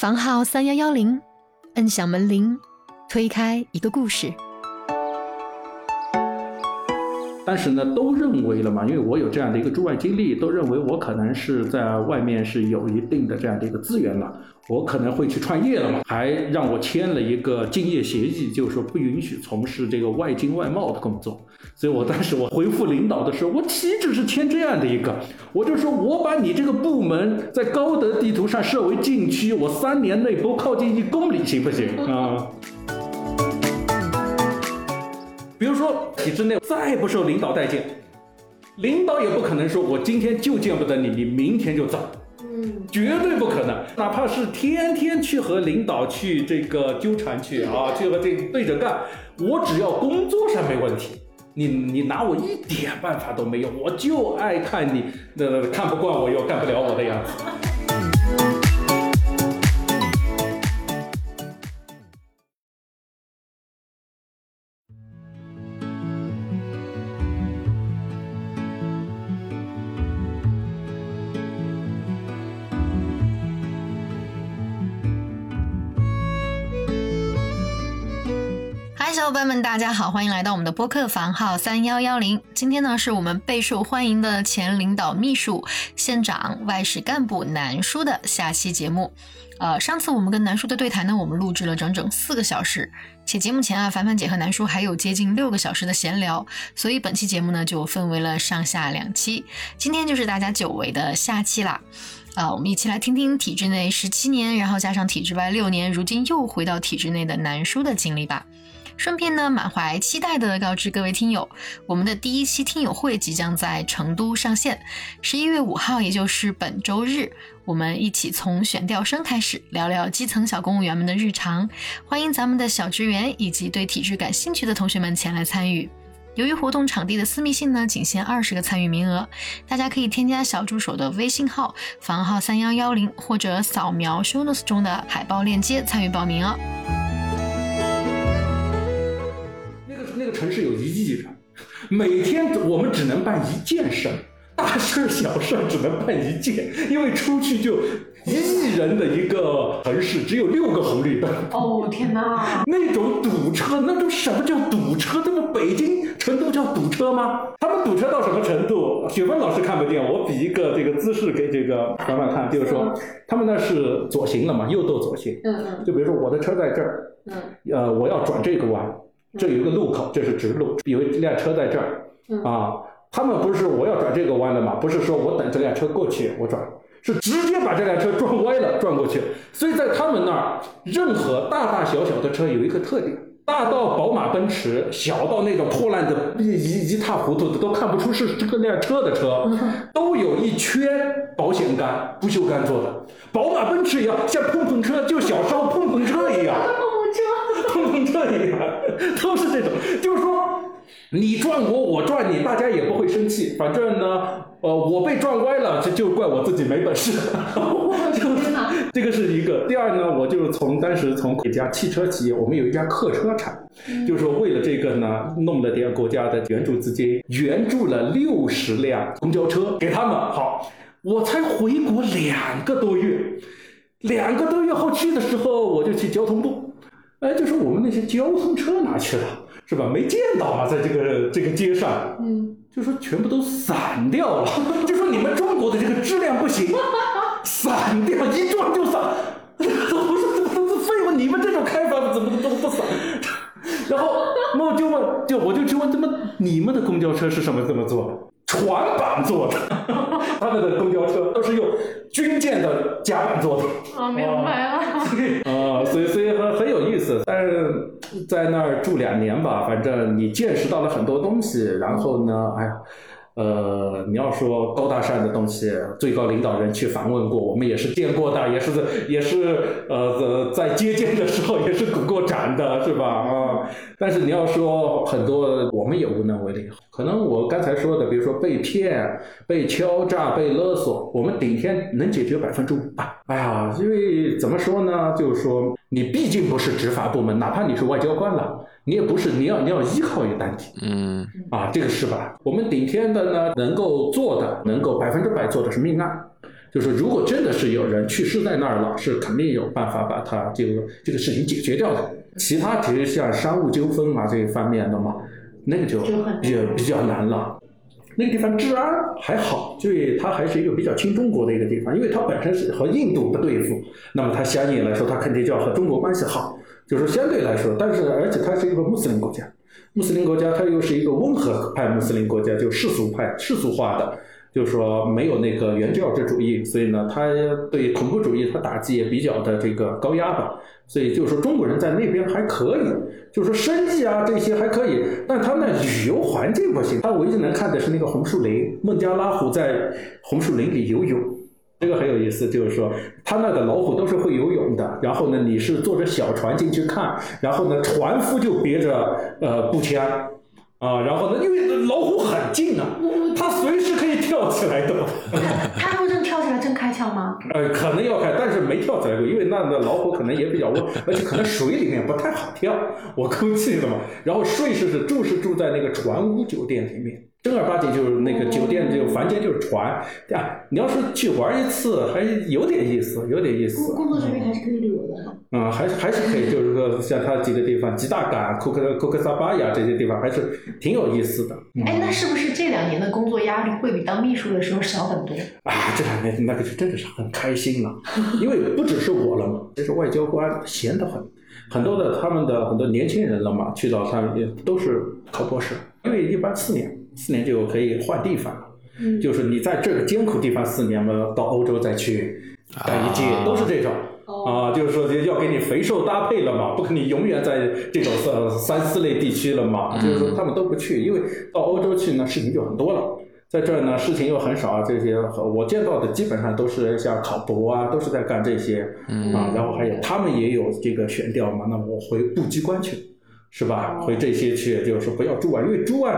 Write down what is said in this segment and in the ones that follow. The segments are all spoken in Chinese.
房号三幺幺零，摁响门铃，推开一个故事。当时呢，都认为了嘛，因为我有这样的一个驻外经历，都认为我可能是在外面是有一定的这样的一个资源了，我可能会去创业了嘛，还让我签了一个竞业协议，就是说不允许从事这个外经外贸的工作。所以我当时我回复领导的时候，我岂止是签这样的一个，我就说我把你这个部门在高德地图上设为禁区，我三年内不靠近一公里，行不行啊？比如说体制内再不受领导待见，领导也不可能说我今天就见不得你，你明天就走，嗯，绝对不可能。哪怕是天天去和领导去这个纠缠去啊，去和这对着干，我只要工作上没问题，你你拿我一点办法都没有，我就爱看你那看不惯我又干不了我的样子。伙伴们，大家好，欢迎来到我们的播客房号三幺幺零。今天呢，是我们备受欢迎的前领导秘书、县长、外事干部南叔的下期节目。呃，上次我们跟南叔的对谈呢，我们录制了整整四个小时，且节目前啊，凡凡姐和南叔还有接近六个小时的闲聊，所以本期节目呢，就分为了上下两期。今天就是大家久违的下期啦。啊，我们一起来听听体制内十七年，然后加上体制外六年，如今又回到体制内的南叔的经历吧。顺便呢，满怀期待的告知各位听友，我们的第一期听友会即将在成都上线，十一月五号，也就是本周日，我们一起从选调生开始，聊聊基层小公务员们的日常，欢迎咱们的小职员以及对体制感兴趣的同学们前来参与。由于活动场地的私密性呢，仅限二十个参与名额，大家可以添加小助手的微信号房号三幺幺零，或者扫描 show notes 中的海报链接参与报名哦。城市有一亿人，每天我们只能办一件事，大事儿小事只能办一件，因为出去就一亿人的一个城市，只有六个红绿灯。哦天哪！那种堵车，那种什么叫堵车？这不北京、成都叫堵车吗？他们堵车到什么程度？雪峰老师看不见，我比一个这个姿势给这个凡凡看，就是说他们那是左行了嘛，右斗左行。嗯嗯。就比如说我的车在这儿，嗯，呃，我要转这个弯。这有一个路口，这是直路，有一辆车在这儿，啊，他们不是我要转这个弯的嘛？不是说我等这辆车过去我转，是直接把这辆车撞歪了转过去。所以在他们那儿，任何大大小小的车有一个特点，大到宝马奔驰，小到那种破烂的一一一塌糊涂的都看不出是这个辆车的车，都有一圈保险杆，不锈钢做的。宝马奔驰一样，像碰碰车，就小时候碰碰车一样。碰碰车一样，都是这种，就是说，你撞我，我撞你，大家也不会生气。反正呢，呃，我被撞歪了，这就怪我自己没本事。这个是一个。第二呢，我就是从当时从一家汽车企业，我们有一家客车厂，就是说为了这个呢，弄了点国家的援助资金，援助了六十辆公交车给他们。好，我才回国两个多月，两个多月后去的时候，我就去交通部。哎，就说我们那些交通车哪去了，是吧？没见到啊，在这个这个街上，嗯，就说全部都散掉了。就说你们中国的这个质量不行，散掉，一撞就散。我说这都是废物，你们这种开法怎么都不散？然后那我就问，就我就去问，怎么你们的公交车是什么这么做？船板做的，他们的公交车都是用军舰的甲板做的。啊，明白了。啊，所以所以很很有意思。但是在那儿住两年吧，反正你见识到了很多东西。然后呢，哎呀。呃，你要说高大上的东西，最高领导人去访问过，我们也是见过的，也是也是呃在接见的时候也是鼓过掌的，是吧？啊，但是你要说很多，我们也无能为力。可能我刚才说的，比如说被骗、被敲诈、被勒索，我们顶天能解决百分之五吧？哎呀，因为怎么说呢？就是说你毕竟不是执法部门，哪怕你是外交官了。你也不是，你要你要依靠于单体，嗯，啊，这个是吧？我们顶天的呢，能够做的，能够百分之百做的是命案，就是如果真的是有人去世在那儿了，是肯定有办法把他这个这个事情解决掉的。其他其实像商务纠纷啊这一方面的嘛，那个就也比较难了。那个地方治安还好，所以它还是一个比较亲中国的一个地方，因为它本身是和印度不对付，那么它相应来说，它肯定就要和中国关系好，就是相对来说，但是而且它是一个穆斯林国家，穆斯林国家它又是一个温和派穆斯林国家，就世俗派世俗化的。就是说没有那个原教旨主义，所以呢，他对恐怖主义他打击也比较的这个高压吧。所以就是说中国人在那边还可以，就是说生计啊这些还可以，但他那旅游环境不行。他唯一能看的是那个红树林，孟加拉虎在红树林里游泳，这个很有意思。就是说他那个老虎都是会游泳的，然后呢，你是坐着小船进去看，然后呢，船夫就别着呃步枪。啊，然后呢？因为老虎很近啊，它随时可以跳起来的。它如果真跳起来，真开枪吗？呃，可能要开，但是没跳起来过，因为那那老虎可能也比较温，而且可能水里面不太好跳。我估计的嘛。然后睡是是住是住在那个船屋酒店里面。正儿八经就是那个酒店，就房间就是船，对吧？你要是去玩一次，还有点意思，有点意思。工作这边还是可以旅游的。嗯，还是还是可以，就是说像它几个地方，吉大港、库克库克萨巴呀这些地方，还是挺有意思的。哎，那是不是这两年的工作压力会比当秘书的时候小很多？啊，这两年那个是真的是很开心了，因为不只是我了嘛，这是外交官闲得很，很多的他们的很多年轻人了嘛，去到他们也都是考博士，因为一般四年。四年就可以换地方。了，就是你在这个艰苦地方四年嘛，到欧洲再去干一届，都是这种。啊，就是说要给你肥瘦搭配了嘛，不可能永远在这种三三四类地区了嘛，就是说他们都不去，因为到欧洲去呢事情就很多了，在这儿呢事情又很少，这些我见到的基本上都是像考博啊，都是在干这些。啊，然后还有他们也有这个选调嘛，那我回部机关去，是吧？回这些去，就是说不要驻外，因为驻外。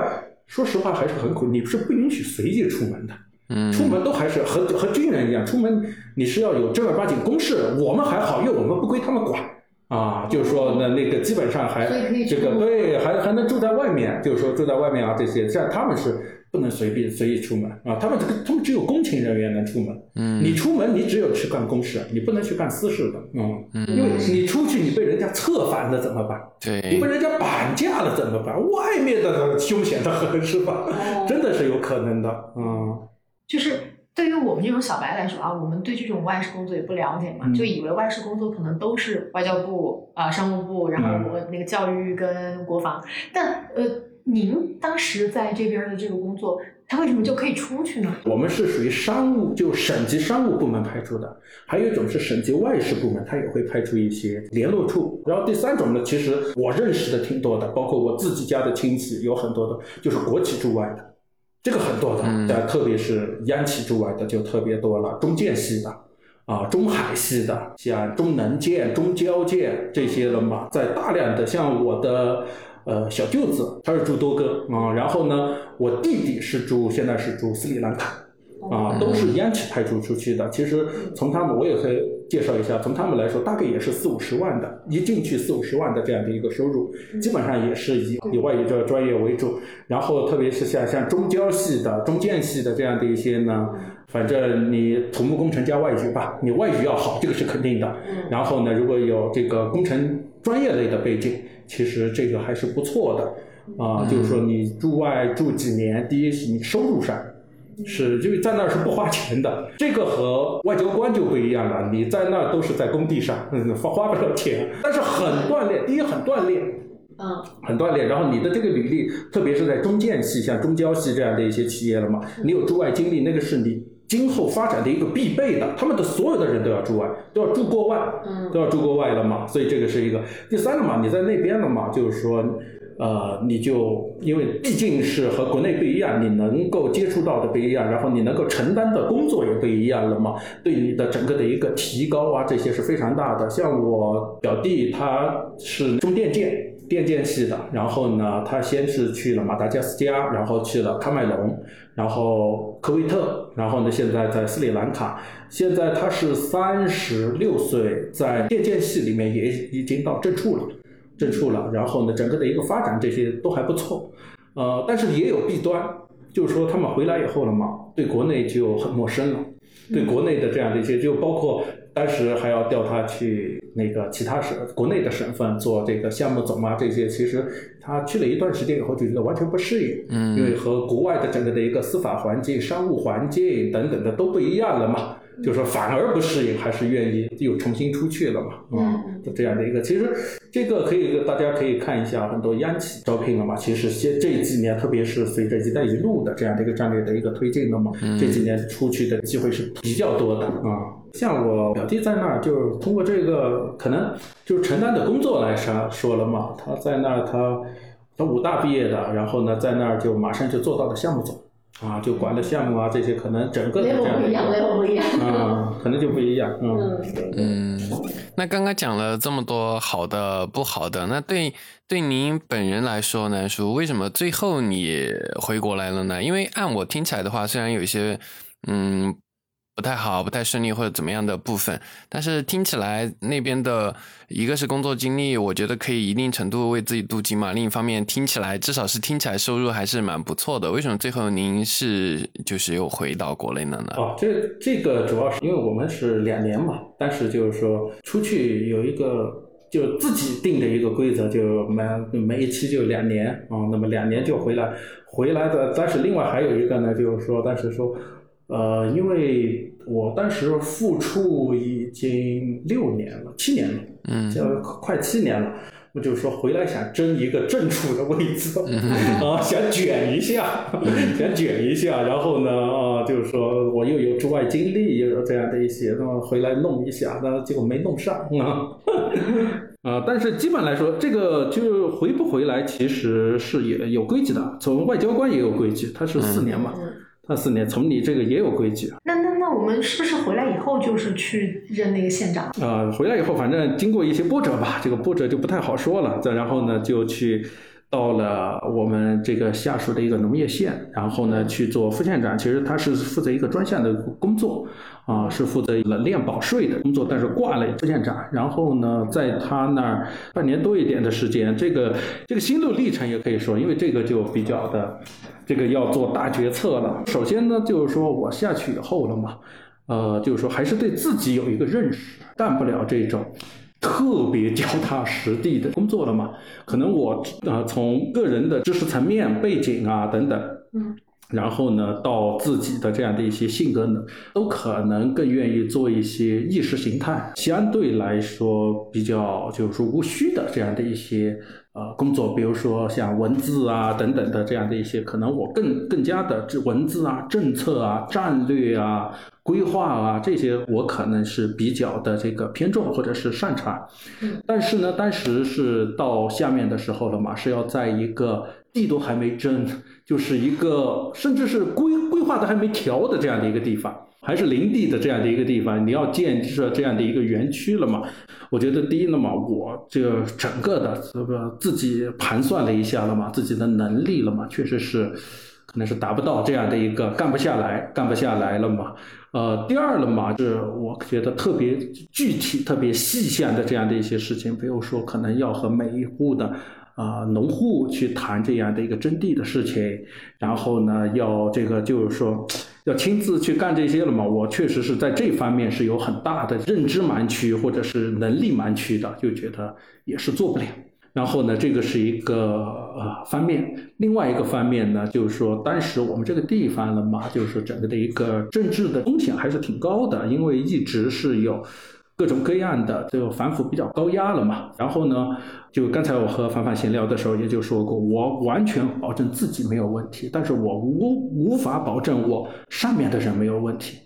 说实话还是很苦，你是不允许随意出门的。嗯，出门都还是和和军人一样，出门你是要有正儿八经公事。我们还好，因为我们不归他们管啊。就是说，那那个基本上还这个对，还还能住在外面。就是说住在外面啊，这些像他们是。不能随便随意出门啊！他们这个，他们只有公勤人员能出门。嗯，你出门，你只有去干公事，你不能去干私事的。嗯，因为你出去，你被人家策反了怎么办？对，你被人家绑架了怎么办？外面的凶险的很，是吧？真的是有可能的。嗯，就是对于我们这种小白来说啊，我们对这种外事工作也不了解嘛，就以为外事工作可能都是外交部啊、商务部，然后我那个教育跟国防，但呃。您当时在这边的这个工作，他为什么就可以出去呢？我们是属于商务，就省级商务部门派出的，还有一种是省级外事部门，他也会派出一些联络处。然后第三种呢，其实我认识的挺多的，包括我自己家的亲戚有很多的，就是国企驻外的，这个很多的，但特别是央企驻外的就特别多了，中建系的，啊，中海系的，像中能建、中交建这些的嘛，在大量的像我的。呃，小舅子他是住多哥啊，然后呢，我弟弟是住，现在是住斯里兰卡，啊，都是央企派驻出去的。其实从他们，我也可以介绍一下，从他们来说，大概也是四五十万的，一进去四五十万的这样的一个收入，基本上也是以以外语这个专业为主。然后特别是像像中交系的、中建系的这样的一些呢，反正你土木工程加外语吧，你外语要好，这个是肯定的。然后呢，如果有这个工程专业类的背景。其实这个还是不错的，啊，就是说你驻外住几年，第一是你收入上是因为在那儿是不花钱的，这个和外交官就不一样了，你在那儿都是在工地上，花花不了钱，但是很锻炼，第一很锻炼，嗯，很锻炼，然后你的这个履历，特别是在中建系、像中交系这样的一些企业了嘛，你有驻外经历，那个是你。今后发展的一个必备的，他们的所有的人都要驻外，都要住过外，都要住过外了嘛，所以这个是一个第三个嘛，你在那边了嘛，就是说，呃，你就因为毕竟是和国内不一样，你能够接触到的不一样，然后你能够承担的工作也不一样了嘛，对你的整个的一个提高啊，这些是非常大的。像我表弟他是中电建。电建系的，然后呢，他先是去了马达加斯加，然后去了喀麦隆，然后科威特，然后呢，现在在斯里兰卡。现在他是三十六岁，在电建系里面也已经到正处了，正处了。然后呢，整个的一个发展这些都还不错，呃，但是也有弊端，就是说他们回来以后了嘛，对国内就很陌生了。对国内的这样的一些，就包括当时还要调他去那个其他省、国内的省份做这个项目总啊，这些其实他去了一段时间以后就觉得完全不适应，嗯因为和国外的整个的一个司法环境、商务环境等等的都不一样了嘛。就说反而不适应，还是愿意又重新出去了嘛，嗯就这样的一个。其实这个可以大家可以看一下，很多央企招聘了嘛。其实现这几年，特别是随着“一带一路”的这样的一个战略的一个推进了嘛，这几年出去的机会是比较多的啊。像我表弟在那儿，就是通过这个可能就是承担的工作来说说了嘛，他在那儿他他武大毕业的，然后呢在那儿就马上就做到了项目总。啊，就管的项目啊，这些可能整个的这样的一个 level 不一样。啊，可能就不一样，嗯，嗯，那刚刚讲了这么多好的、不好的，那对对您本人来说呢，叔，为什么最后你回国来了呢？因为按我听起来的话，虽然有一些嗯不太好、不太顺利或者怎么样的部分，但是听起来那边的一个是工作经历，我觉得可以一定程度为自己镀金嘛。另一方面，听起来至少是听起来收入还是蛮不错的。为什么最后您是就是又回到国内了呢？哦，这这个主要是因为我们是两年嘛，但是就是说出去有一个就自己定的一个规则，就每每一期就两年啊、那么两年就回来，回来的，但是另外还有一个呢，就是说，但是说，呃，因为我当时复出已经六年了，七年了，嗯就快七年了。我就是说回来想争一个正处的位置，啊，想卷一下，想卷一下，然后呢，啊，就是说我又有驻外经历，又有这样的一些，那么回来弄一下，那结果没弄上啊。啊，但是基本来说，这个就回不回来，其实是也有规矩的。从外交官也有规矩，他是四年嘛，他四年，从你这个也有规矩。那那那我们是不是回来以后就是去任那个县长？啊、回来以后，反正经过一些波折吧，这个波折就不太好说了。再然后呢，就去到了我们这个下属的一个农业县，然后呢去做副县长。其实他是负责一个专项的工作，啊、是负责了练保税的工作，但是挂了副县长。然后呢，在他那儿半年多一点的时间，这个这个心路历程也可以说，因为这个就比较的，这个要做大决策了。首先呢，就是说我下去以后了嘛。呃，就是说还是对自己有一个认识，干不了这种特别脚踏实地的工作了嘛。可能我啊、呃从个人的知识层面、背景啊等等，嗯，然后呢，到自己的这样的一些性格呢，都可能更愿意做一些意识形态相对来说比较就是说无需的这样的一些呃工作，比如说像文字啊等等的这样的一些，可能我更更加的这文字啊、政策啊、战略啊、规划啊这些，我可能是比较的这个偏重或者是擅长。但是呢，当时是到下面的时候了嘛，是要在一个地都还没征，就是一个甚至是规规划的还没调的这样的一个地方，还是林地的这样的一个地方，你要建设这样的一个园区了嘛？我觉得第一了嘛，我这整个的这个自己盘算了一下了嘛，自己的能力了嘛，确实是可能是达不到这样的一个干不下来，干不下来了嘛。呃，第二了嘛，是我觉得特别具体、特别细项的这样的一些事情，比如说可能要和每一户的啊、农户去谈这样的一个征地的事情，然后呢，要这个就是说要亲自去干这些了嘛。我确实是在这方面是有很大的认知盲区或者是能力盲区的，就觉得也是做不了。然后呢，这个是一个呃方面，另外一个方面呢，就是说当时我们这个地方了嘛，就是整个的一个政治的风险还是挺高的，因为一直是有各种各样的这个反腐比较高压了嘛。然后呢，就刚才我和凡凡闲聊的时候也就说过，我完全保证自己没有问题，但是我无无法保证我上面的人没有问题。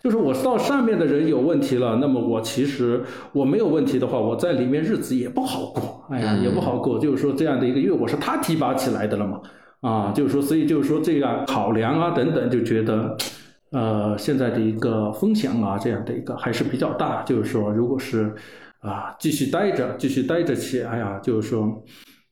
就是我到上面的人有问题了，那么我其实我没有问题的话，我在里面日子也不好过，哎呀，也不好过。就是说这样的一个，因为我是他提拔起来的了嘛，啊，就是说，所以就是说这样考量啊等等，就觉得，呃，现在的一个风险啊，这样的一个还是比较大。就是说，如果是啊继续待着，继续待着去，哎呀，就是说，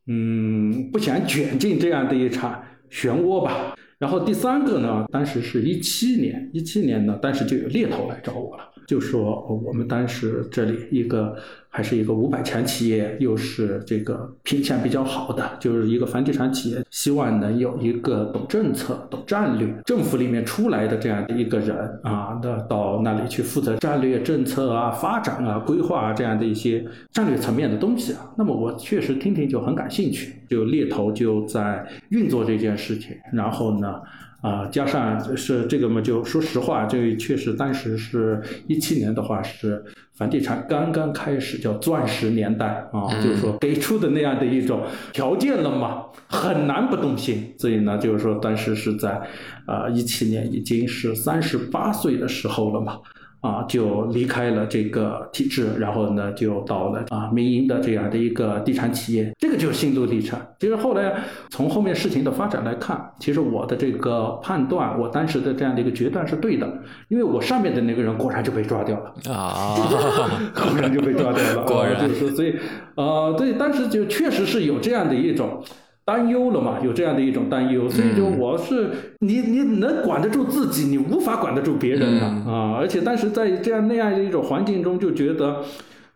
嗯，不想卷进这样的一场漩涡吧。然后第三个呢，当时是一七年，一七年呢，当时就有猎头来找我了，就说我们当时这里一个还是一个五百强企业，又是这个品相比较好的，就是一个房地产企业，希望能有一个懂政策、懂战略、政府里面出来的这样的一个人啊，那到那里去负责战略政策啊、发展啊、规划啊这样的一些战略层面的东西啊。那么我确实听听就很感兴趣，就猎头就在运作这件事情，然后呢。啊，加上是这个嘛，就说实话，这确实当时是一七年的话，是房地产刚刚开始叫钻石年代啊，就是说给出的那样的一种条件了嘛，很难不动心。所以呢，就是说当时是在啊一七年已经是三十八岁的时候了嘛。啊，就离开了这个体制，然后呢，就到了啊民营的这样的一个地产企业，这个就是心路历程。其实后来从后面事情的发展来看，其实我的这个判断，我当时的这样的一个决断是对的，因为我上面的那个人果然就被抓掉了啊，果然就被抓掉了，果然就是，所以呃，对，当时就确实是有这样的一种。担忧了嘛？有这样的一种担忧，所以就我是你，你能管得住自己，你无法管得住别人的啊！而且当时在这样那样的一种环境中，就觉得，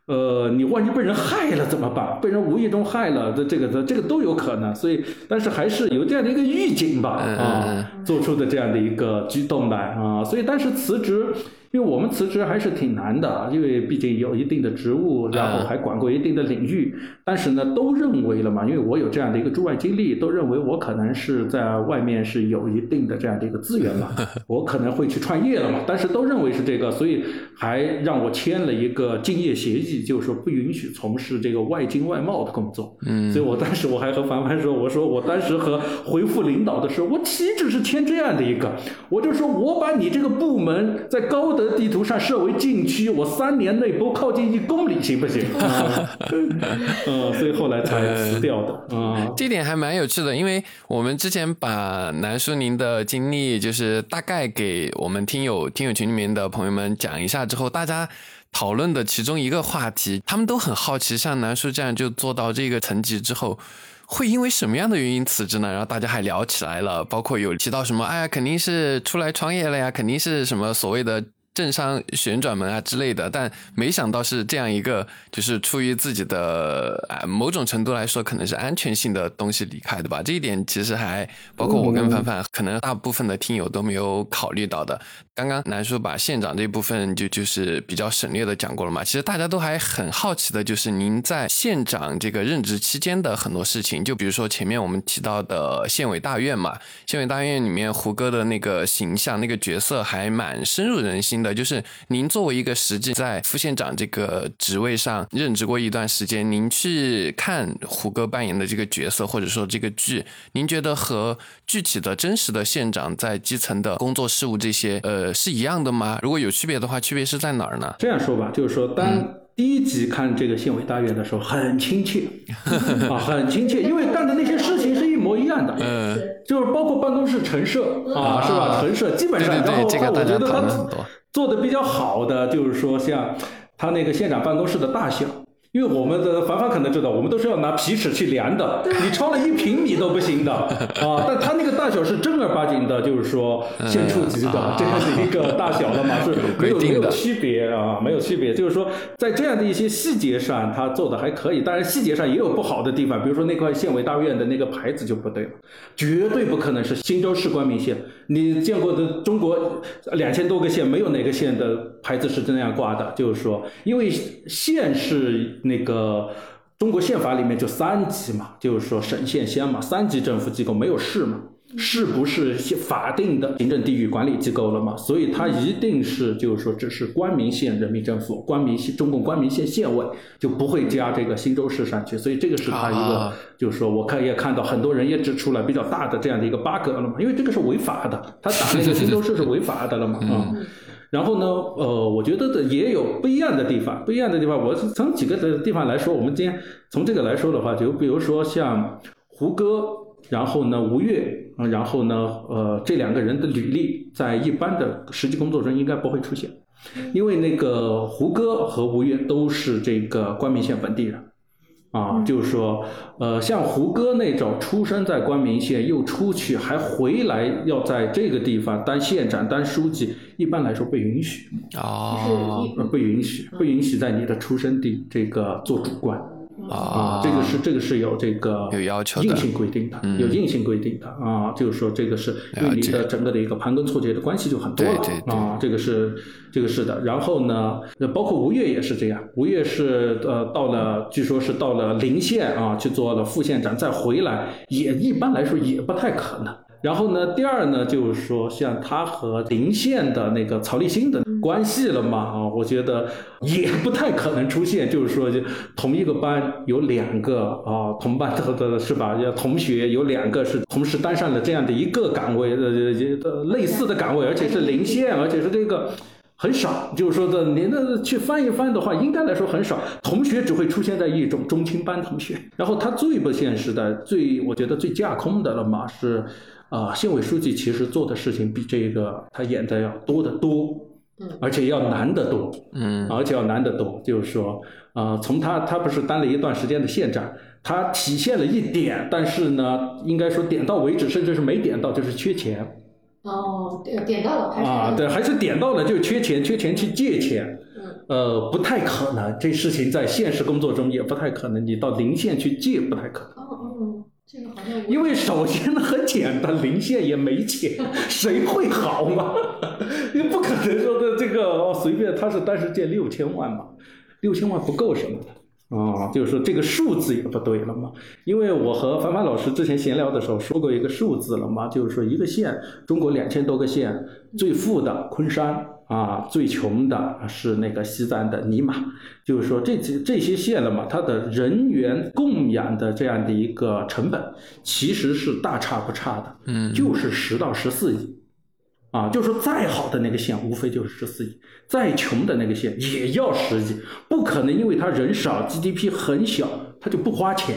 呃，你万一被人害了怎么办？被人无意中害了，这这个这这个都有可能。所以，但是还是有这样的一个预警吧，啊，做出的这样的一个举动来啊！所以当时辞职。因为我们辞职还是挺难的，因为毕竟有一定的职务，然后还管过一定的领域。但是呢，都认为了嘛，因为我有这样的一个驻外经历，都认为我可能是在外面是有一定的这样的一个资源嘛，我可能会去创业了嘛。但是都认为是这个，所以还让我签了一个竞业协议，就是说不允许从事这个外经外贸的工作。嗯，所以我当时我还和凡凡说，我说我当时和回复领导的时候，我岂止是签这样的一个，我就说我把你这个部门在高。的地图上设为禁区，我三年内不靠近一公里，行不行？嗯，所以后来才辞掉的。啊，这点还蛮有趣的，因为我们之前把南叔您的经历，就是大概给我们听友听友群里面的朋友们讲一下之后，大家讨论的其中一个话题，他们都很好奇，像南叔这样就做到这个层级之后。会因为什么样的原因辞职呢？然后大家还聊起来了，包括有提到什么，哎呀，肯定是出来创业了呀，肯定是什么所谓的。政商旋转门啊之类的，但没想到是这样一个，就是出于自己的啊某种程度来说，可能是安全性的东西离开的吧。这一点其实还包括我跟凡凡，可能大部分的听友都没有考虑到的。刚刚南叔把县长这部分就就是比较省略的讲过了嘛。其实大家都还很好奇的，就是您在县长这个任职期间的很多事情，就比如说前面我们提到的县委大院嘛，县委大院里面胡歌的那个形象、那个角色还蛮深入人心。的就是您作为一个实际在副县长这个职位上任职过一段时间，您去看胡歌扮演的这个角色或者说这个剧，您觉得和具体的真实的县长在基层的工作事务这些呃是一样的吗？如果有区别的话，区别是在哪儿呢？这样说吧，就是说当第一集看这个县委大院的时候，很亲切 啊，很亲切，因为干的那些事模一样的，嗯，就是包括办公室陈设啊，是吧？陈设基本上，然后我觉得他。做的比较好的就是说，像他那个县长办公室的大小。因为我们的凡凡可能知道，我们都是要拿皮尺去量的，你超了一平米都不行的 啊！但他那个大小是正儿八经的，就是说县处级的这样的一个大小的嘛，是没有没有区别啊，没有区别。就是说，在这样的一些细节上，他做的还可以，当然细节上也有不好的地方，比如说那块县委大院的那个牌子就不对了，绝对不可能是新州市光明县。你见过的中国两千多个县，没有哪个县的牌子是这样挂的，就是说，因为县是。那个中国宪法里面就三级嘛，就是说省县乡嘛，三级政府机构没有市嘛，市不是法定的行政地域管理机构了嘛，所以它一定是就是说只是光明县人民政府，光明县中共光明县县委就不会加这个新州市上去，所以这个是它一个就是说我看也看到很多人也指出了比较大的这样的一个 bug 了嘛，因为这个是违法的，他打那个新州市是违法的了嘛啊。然后呢，呃，我觉得的也有不一样的地方，不一样的地方，我是从几个的地方来说。我们今天从这个来说的话，就比如说像胡歌，然后呢吴越，然后呢，呃，这两个人的履历在一般的实际工作中应该不会出现，因为那个胡歌和吴越都是这个光明县本地人，啊，就是说，呃，像胡歌那种出生在光明县又出去还回来要在这个地方当县长当书记，一般来说不允许，哦呃不允许，不允许在你的出生地这个做主官。啊。啊，，这个是这个是有这个有要求的。硬性规定的，嗯。有硬性规定的啊，就是说这个是对你的整个的一个盘根错节的关系就很多了对对对。啊，这个是这个是的。然后呢，呃包括吴越也是这样，吴越是呃到了，据说是到了临县啊去做了副县长，再回来也一般来说也不太可能。然后呢，第二呢，就是说像他和林县的那个曹立新的关系了嘛啊，我觉得也不太可能出现，就是说就同一个班有两个啊同班的的是吧？要同学有两个是同时担上了这样的一个岗位呃呃类似的岗位，而且是临县，而且是这个。很少，就是说的，你那去翻一翻的话，应该来说很少。同学只会出现在一种中青班同学，然后他最不现实的、最我觉得最架空的了嘛，是，啊、县委书记其实做的事情比这个他演的要多得多，嗯而且要难得多。嗯而且要难得多。就是说，呃，从他他不是当了一段时间的县长，他体现了一点，但是呢，应该说点到为止，甚至是没点到，就是缺钱哦，点点到了，还是啊，对，还是点到了，就缺钱，缺钱去借钱。嗯呃，不太可能，这事情在现实工作中也不太可能，你到邻县去借不太可能。哦哦，这个好像因为首先呢，很简单，零线也没钱，谁会好嘛？你不可能说的这个哦，随便他是当时借六千万嘛，六千万不够什么的。啊、就是说这个数字也不对了嘛，因为我和凡凡老师之前闲聊的时候说过一个数字了嘛，就是说一个县，中国两千多个县，最富的昆山啊，最穷的是那个西藏的尼玛，就是说这几这些县了嘛，它的人员供养的这样的一个成本，其实是大差不差的，嗯，就是十到十四亿。啊，就是说再好的那个县，无非就是十四亿；再穷的那个县也要十亿，不可能因为他人少，GDP 很小，他就不花钱，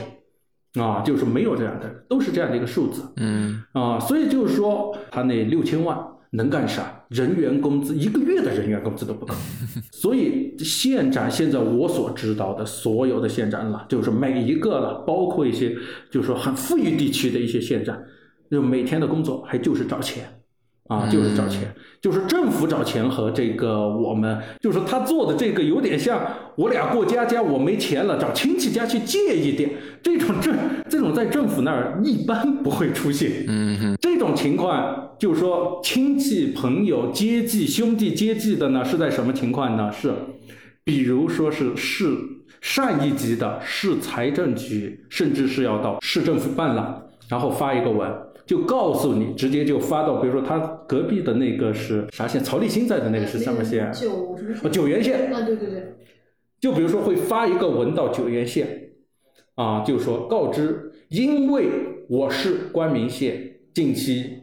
啊，就是没有这样的，都是这样的一个数字。嗯啊，所以就是说，他那六千万能干啥？人员工资一个月的人员工资都不够。所以县长现在我所知道的所有的县长了，就是每一个了，包括一些就是说很富裕地区的一些县长，就每天的工作还就是找钱。啊，就是找钱，就是政府找钱和这个我们，就是他做的这个有点像我俩过家家，我没钱了，找亲戚家去借一点，这种政这种在政府那儿一般不会出现。嗯哼这种情况就是说亲戚、朋友、接济、兄弟接济的呢，是在什么情况呢？是，比如说是市上一级的市财政局，甚至是要到市政府办了，然后发一个文，就告诉你，直接就发到，比如说他隔壁的那个是啥县？曹立新在的那个是什么县？九什么哦，九原县。啊，对对对，就比如说会发一个文到九原县，啊，就说告知，因为我是关明县近期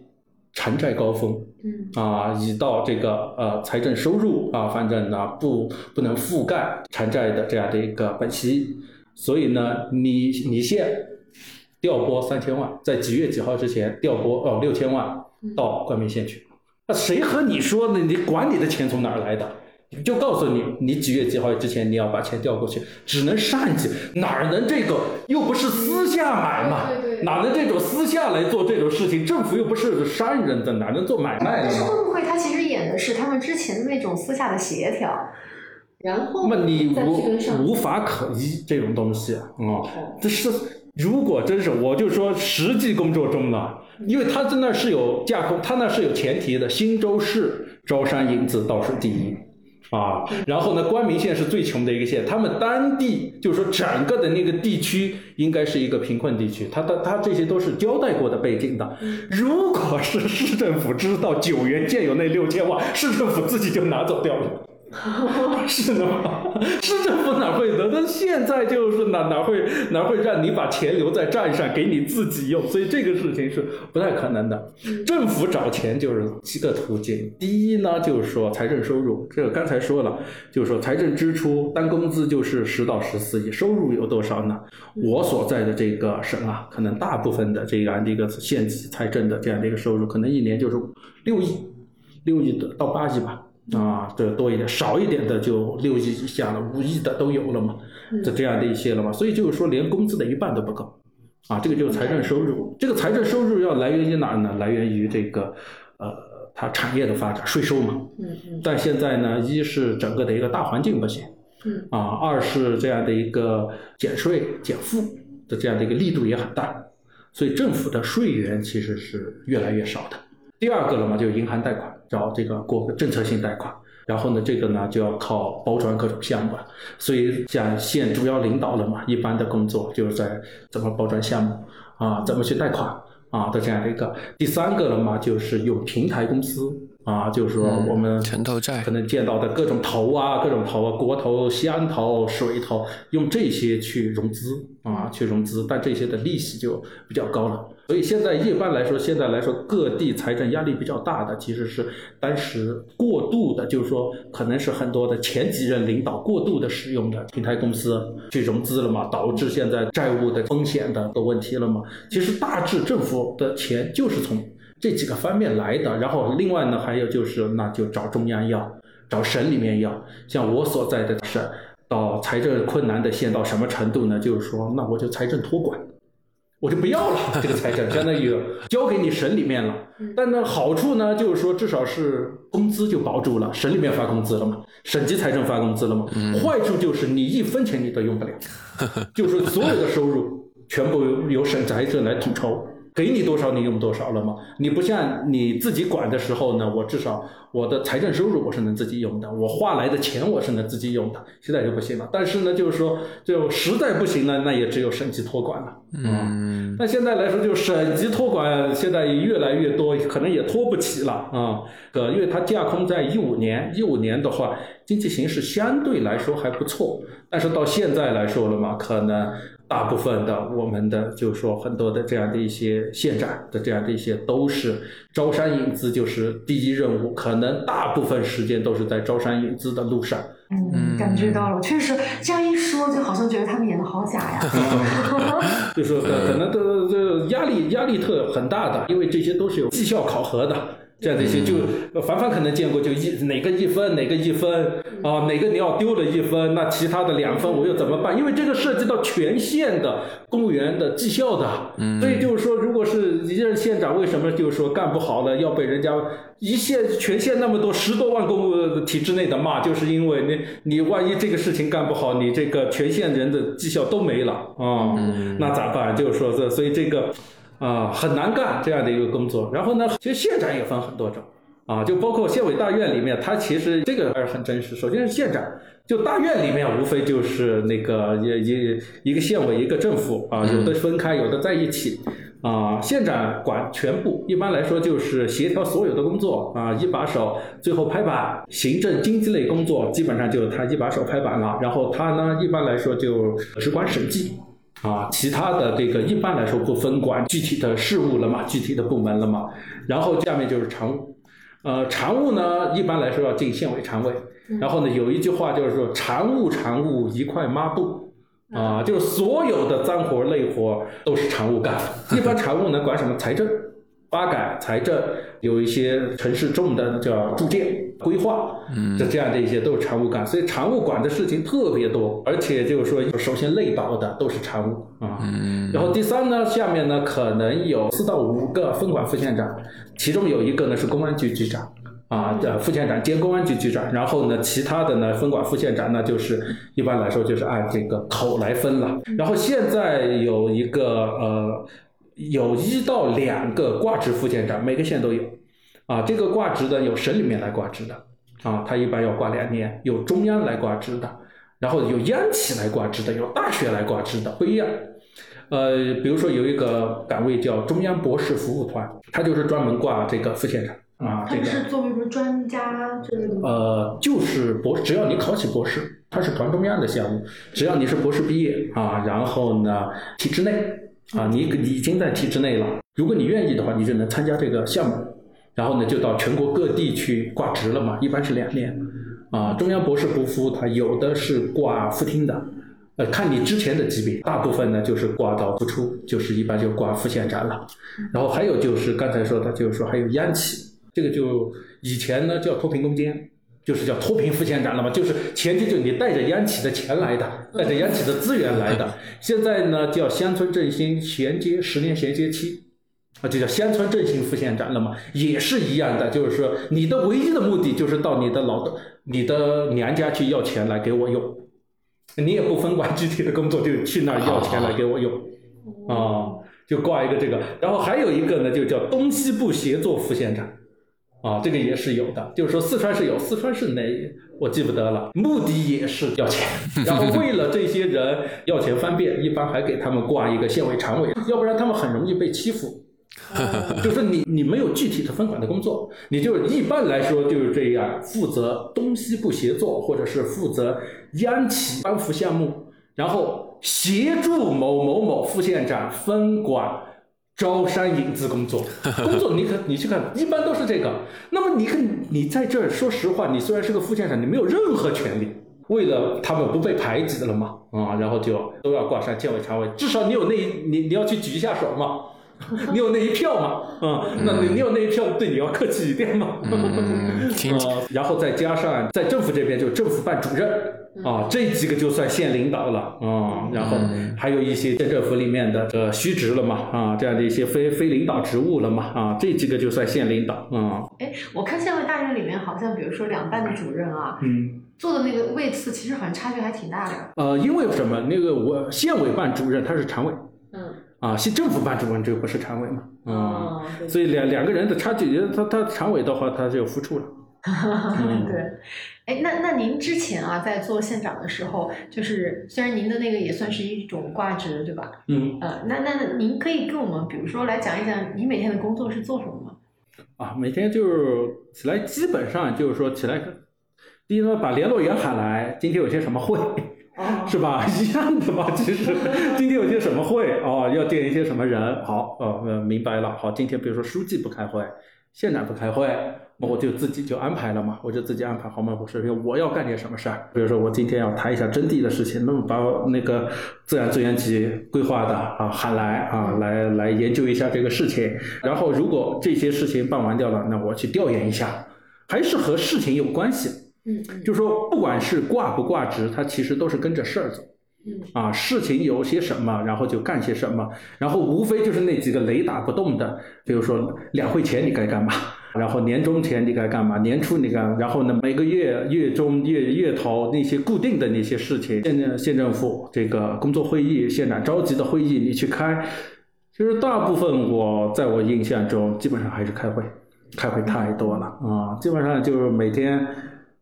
偿债高峰，嗯啊，已到这个呃财政收入啊，反正呢不不能覆盖偿债的这样的一个本息，所以呢，你你县调拨三千万，在几月几号之前调拨哦六千万到冠名县去。那谁和你说呢？你管你的钱从哪儿来的？就告诉你，你几月几号之前你要把钱调过去，只能上级，哪能这个又不是私下买嘛对对对，哪能这种私下来做这种事情？政府又不是商人的，哪能做买卖的嘛？但是会不会他其实演的是他们之前的那种私下的协调，然后那么你无无法可依这种东西啊、哦这是如果真是，我就说实际工作中呢，因为他在那是有架空，他那是有前提的，新州市招商引资倒数第一。啊，然后呢，关明县是最穷的一个县，他们当地就是说整个的那个地区应该是一个贫困地区，他他他这些都是交代过的背景的。如果是市政府知道九原建有那六千万，市政府自己就拿走掉了。是的吗？市政府哪会的？那现在就是哪哪会哪会让你把钱留在账上给你自己用？所以这个事情是不太可能的。政府找钱就是几个途径，第一呢就是说财政收入，这个刚才说了，就是说财政支出单工资就是十到十四亿，收入有多少呢？我所在的这个省啊，可能大部分的这样的一个县级财政的这样的一个收入，可能一年就是六亿，六亿的到八亿吧。啊，这多一点，少一点的就六亿以下了，五亿的都有了嘛。这这样的一些了嘛，所以就是说连工资的一半都不够，啊，这个就是财政收入，这个财政收入要来源于哪儿呢？来源于这个呃它产业的发展，税收嘛。嗯嗯但现在呢，一是整个的一个大环境不行，嗯啊，二是这样的一个减税减负的这样的一个力度也很大，所以政府的税源其实是越来越少的。第二个了嘛，就是银行贷款，找这个过个政策性贷款，然后呢，这个呢就要靠包装各种项目了。所以像县主要领导了嘛，一般的工作就是在怎么包装项目啊，怎么去贷款啊的这样的一个。第三个了嘛，就是有平台公司啊，就是说我们城投债可能见到的各种投啊，各种投啊，国投、乡投、水投，用这些去融资啊，去融资，但这些的利息就比较高了。所以现在一般来说，现在来说各地财政压力比较大的，其实是当时过度的，就是说可能是很多的前几任领导过度的使用的平台公司去融资了嘛，导致现在债务的风险的的问题了嘛。其实大致政府的钱就是从这几个方面来的，然后另外呢，还有就是那就找中央要，找省里面要。像我所在的省，到财政困难的县到什么程度呢？就是说，那我就财政托管，我就不要了，这个财政相当于交给你省里面了。但呢，好处呢，就是说至少是工资就保住了，省里面发工资了嘛，省级财政发工资了嘛。坏处就是你一分钱你都用不了，就是所有的收入全部由省财政来统筹。给你多少你用多少了吗？你不像你自己管的时候呢，我至少我的财政收入我是能自己用的，我花来的钱我是能自己用的。现在就不行了，但是呢，就是说，就实在不行了，那也只有省级托管了。嗯，那现在来说，就省级托管现在越来越多，可能也托不起了啊。呃，因为它架空在一五年，一五年的话，经济形势相对来说还不错，但是到现在来说了嘛，可能大部分的我们的就是说很多的这样的一些县长的这样的一些都是招商引资就是第一任务，可能大部分时间都是在招商引资的路上。嗯，感觉到了，确实这样一说，就好像觉得他们演的好假呀。就是说可可能都这压力压力特很大的，因为这些都是有绩效考核的。这样的一些，就凡凡可能见过，就一哪个一分，哪个一分啊，哪个你要丢了一分，那其他的两分我又怎么办？因为这个涉及到全县的公务员的绩效的，所以就是说，如果是一任县长，为什么就是说干不好了，要被人家一县全县那么多十多万公务体制内的骂，就是因为你你万一这个事情干不好，你这个全县人的绩效都没了啊，那咋办？就是说这，所以这个。啊，很难干这样的一个工作。然后呢，其实县长也分很多种啊，就包括县委大院里面，它其实这个还是很真实。首先是县长，就大院里面无非就是那个一一一个县委一个政府啊，有的分开，有的在一起啊。县长管全部，一般来说就是协调所有的工作啊，一把手，最后拍板，行政经济类工作基本上就他一把手拍板了。然后他呢，一般来说就只管审计。啊，其他的这个一般来说不分管具体的事务了嘛，具体的部门了嘛。然后下面就是常务，呃，常务呢一般来说要进县委常委。然后呢，有一句话就是说，常务常务一块抹布，啊，就是所有的脏活累活都是常务干。一般常务呢管什么财政、发改、财政，有一些城市重的叫住建、规划，嗯这这样的一些都是常务干，所以常务管的事情特别多，而且就是说，首先累倒的都是常务啊。嗯然后第三呢，下面呢可能有四到五个分管副县长，其中有一个呢是公安局局长。啊，呃，副县长兼公安局局长，然后呢，其他的呢，分管副县长呢，就是一般来说就是按这个口来分了。然后现在有一个呃，有一到两个挂职副县长，每个县都有。啊，这个挂职的有省里面来挂职的，啊，他一般要挂两年；有中央来挂职的，然后有央企来挂职的，有大学来挂职的，不一样。呃，比如说有一个岗位叫中央博士服务团，他就是专门挂这个副县长。啊，这个他是作为什么专家之类的？呃，就是博，只要你考起博士，它是团中央的项目，只要你是博士毕业啊，然后呢，体制内啊，你已经在体制内了，如果你愿意的话，你就能参加这个项目，然后呢，就到全国各地去挂职了嘛，一般是两年啊。中央博士不服，它有的是挂副厅的，呃，看你之前的级别，大部分呢就是挂到副处，就是一般就挂副县长了，然后还有就是刚才说的，就是说还有央企。这个就以前呢叫脱贫攻坚，就是叫脱贫副县长了嘛，就是前提就是你带着央企的钱来的，带着央企的资源来的。现在呢叫乡村振兴衔接十年衔接期，啊，就叫乡村振兴副县长了嘛，也是一样的，就是说你的唯一的目的就是到你的老的你的娘家去要钱来给我用，你也不分管具体的工作，就去那儿要钱来给我用，啊，就挂一个这个，然后还有一个呢，就叫东西部协作副县长。啊，这个也是有的，就是说四川是有，四川是哪我记不得了，目的也是要钱，然后为了这些人要钱方便，一般还给他们挂一个县委常委，要不然他们很容易被欺负。就是你你没有具体的分管的工作，你就一般来说就是这样，负责东西部协作，或者是负责央企帮扶项目，然后协助某某某副县长分管。招商引资工作，工作你可你去看，一般都是这个。那么你看你在这儿，说实话，你虽然是个副县长，你没有任何权利。为了他们不被排挤了嘛，啊，然后就都要挂上县委常委，至少你有那你你要去举一下手嘛。你有那一票吗？啊，那你你有那一票，对你要客气一点嘛。啊，然后再加上在政府这边，就政府办主任啊，这几个就算县领导了啊。然后还有一些县政府里面的呃虚职了嘛啊，这样的一些非非领导职务了嘛啊，这几个就算县领导啊。哎，我看县委大院里面好像，比如说两办的主任啊，嗯，做的那个位次其实好像差距还挺大的。呃，因为什么？那个我县委办主任他是常委。嗯。啊，县政府办主任这个不是常委嘛？哦，所以两两个人的差距，他他常委的话，他就付出了。对，哎，那那您之前啊，在做县长的时候，就是虽然您的那个也算是一种挂职，对吧？嗯。呃，那那您可以跟我们，比如说来讲一讲，你每天的工作是做什么吗？啊，每天就是起来，基本上就是说起来，第一呢，把联络员喊来，今天有些什么会。是吧？一样的吧。其实今天有些什么会哦，要见一些什么人。好，呃，明白了。好，今天比如说书记不开会，县长不开会，那我就自己就安排了嘛。我就自己安排好嘛。我说我要干点什么事儿。比如说我今天要谈一下征地的事情，那么把那个自然资源局规划的啊喊来啊，来来研究一下这个事情。然后如果这些事情办完掉了，那我去调研一下，还是和事情有关系。嗯，就说不管是挂不挂职，他其实都是跟着事儿走。嗯，啊，事情有些什么，然后就干些什么，然后无非就是那几个雷打不动的，比如说两会前你该干嘛，然后年终前你该干嘛，年初你干，然后呢每个月月中月月头那些固定的那些事情，县县政府这个工作会议、县长召集的会议你去开，其实大部分我在我印象中基本上还是开会，开会太多了啊，基本上就是每天。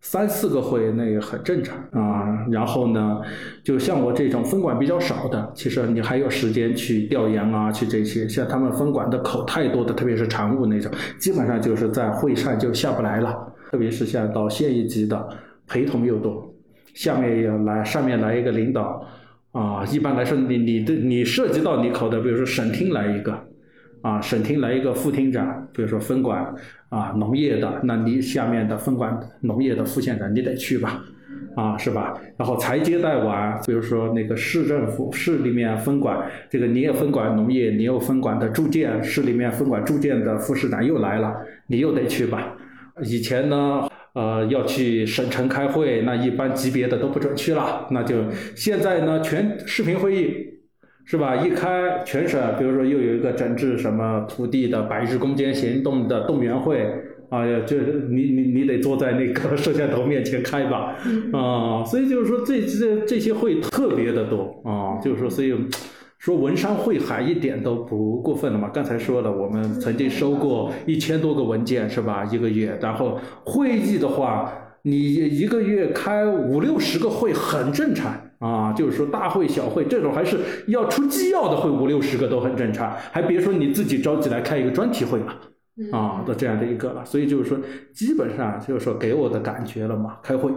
三四个会那也很正常啊，然后呢，就像我这种分管比较少的，其实你还有时间去调研啊，去这些。像他们分管的口太多的，特别是常务那种，基本上就是在会上就下不来了。特别是像到县一级的，陪同又多，下面也来，上面来一个领导啊。一般来说，你你的你涉及到你口的，比如说省厅来一个。啊，省厅来一个副厅长，比如说分管啊农业的，那你下面的分管农业的副县长你得去吧，啊是吧？然后才接待完，比如说那个市政府市里面分管这个你也分管农业，你又分管的住建，市里面分管住建的副市长又来了，你又得去吧。以前呢，呃要去省城开会，那一般级别的都不准去了，那就现在呢全视频会议。是吧？一开全省，比如说又有一个整治什么土地的百日攻坚行动的动员会啊，就是你你你得坐在那个 摄像头面前开吧，啊，所以就是说这这这些会特别的多啊，就是说所以说文山会海一点都不过分了嘛。刚才说了，我们曾经收过一千多个文件是吧？一个月，然后会议的话，你一个月开五六十个会很正常。啊，就是说大会小会这种还是要出纪要的会五六十个都很正常，还别说你自己召集来开一个专题会了，啊，的这样的一个了，所以就是说基本上就是说给我的感觉了嘛，开会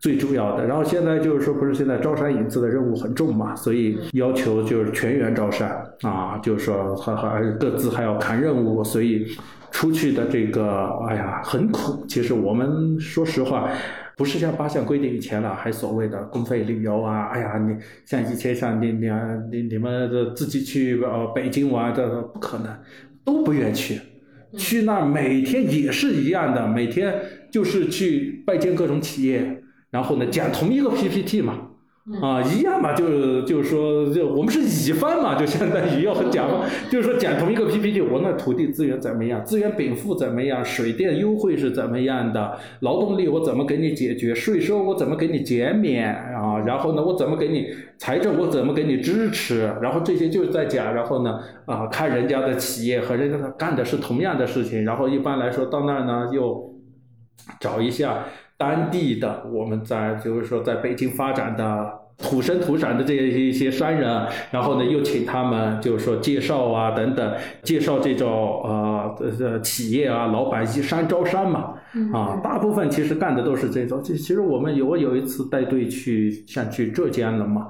最重要的，然后现在就是说不是现在招商引资的任务很重嘛，所以要求就是全员招商啊，就是说还还各自还要看任务，所以出去的这个哎呀很苦，其实我们说实话。不是像八项规定以前了，还所谓的公费旅游啊，哎呀，你像以前像你你你你们的自己去呃北京玩，这不可能，都不愿去，去那儿每天也是一样的，每天就是去拜见各种企业，然后呢讲同一个 PPT 嘛。啊，一样嘛，就就是说，就我们是乙方嘛，就相当于要讲，就是说讲同一个 PPT，我那土地资源怎么样，资源禀赋怎么样，水电优惠是怎么样的，劳动力我怎么给你解决，税收我怎么给你减免啊，然后呢，我怎么给你财政我怎么给你支持，然后这些就是在讲，然后呢，啊，看人家的企业和人家干的是同样的事情，然后一般来说到那儿呢又找一下。当地的我们在就是说在北京发展的土生土长的这些一些商人，然后呢又请他们就是说介绍啊等等，介绍这种呃呃企业啊老板一商招商嘛，啊大部分其实干的都是这种。其实我们有我有一次带队去像去浙江了嘛，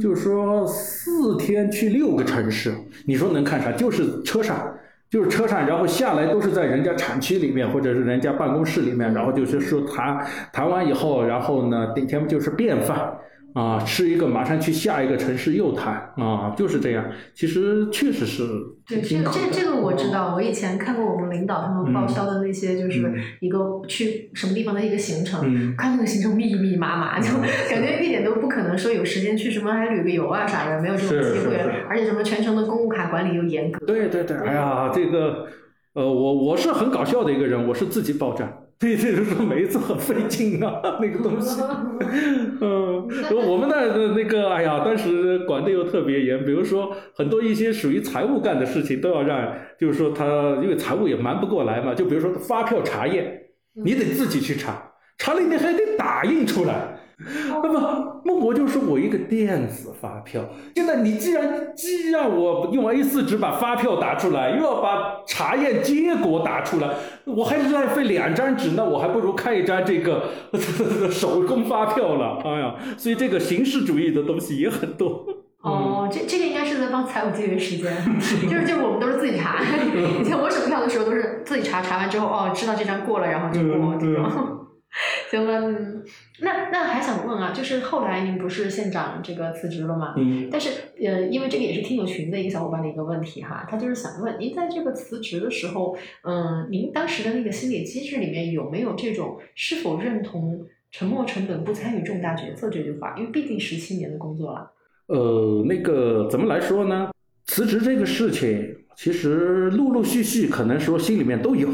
就是说四天去六个城市，你说能看啥？就是车上。就是车上，然后下来都是在人家厂区里面，或者是人家办公室里面，然后就是说谈谈完以后，然后呢，顶天就是便饭。啊，吃一个马上去下一个城市又谈啊，就是这样。其实确实是。对，这这这个我知道，我以前看过我们领导他们报销的那些，就是一个去什么地方的一个行程，看那个行程密密麻麻，就感觉一点都不可能说有时间去什么还旅个游啊啥的，没有这种机会。而且什么全程的公务卡管理又严格。对对对，哎呀，这个呃，我我是很搞笑的一个人，我是自己报账。对，这就是说每一次很费劲啊，那个东西。嗯，我们那的那个，哎呀，当时管的又特别严，比如说很多一些属于财务干的事情，都要让，就是说他因为财务也忙不过来嘛，就比如说发票查验，你得自己去查，查了你还得打印出来。那么，那我就说我一个电子发票。现在你既然既让我用 A 四纸把发票打出来，又要把查验结果打出来，我还浪费两张纸，那我还不如开一张这个 手工发票了。哎呀，所以这个形式主义的东西也很多。哦，这这个应该是在帮财务节约时间，就是就我们都是自己查。以前我审票的时候都是自己查，查完之后哦，知道这张过了，然后就过这种。行了，那那还想问啊，就是后来您不是县长这个辞职了吗？嗯。但是呃，因为这个也是听友群的一个小伙伴的一个问题哈，他就是想问您在这个辞职的时候，嗯，您当时的那个心理机制里面有没有这种是否认同“沉没成本，不参与重大决策”这句话？因为毕竟十七年的工作了。呃，那个怎么来说呢？辞职这个事情，其实陆陆续续可能说心里面都有。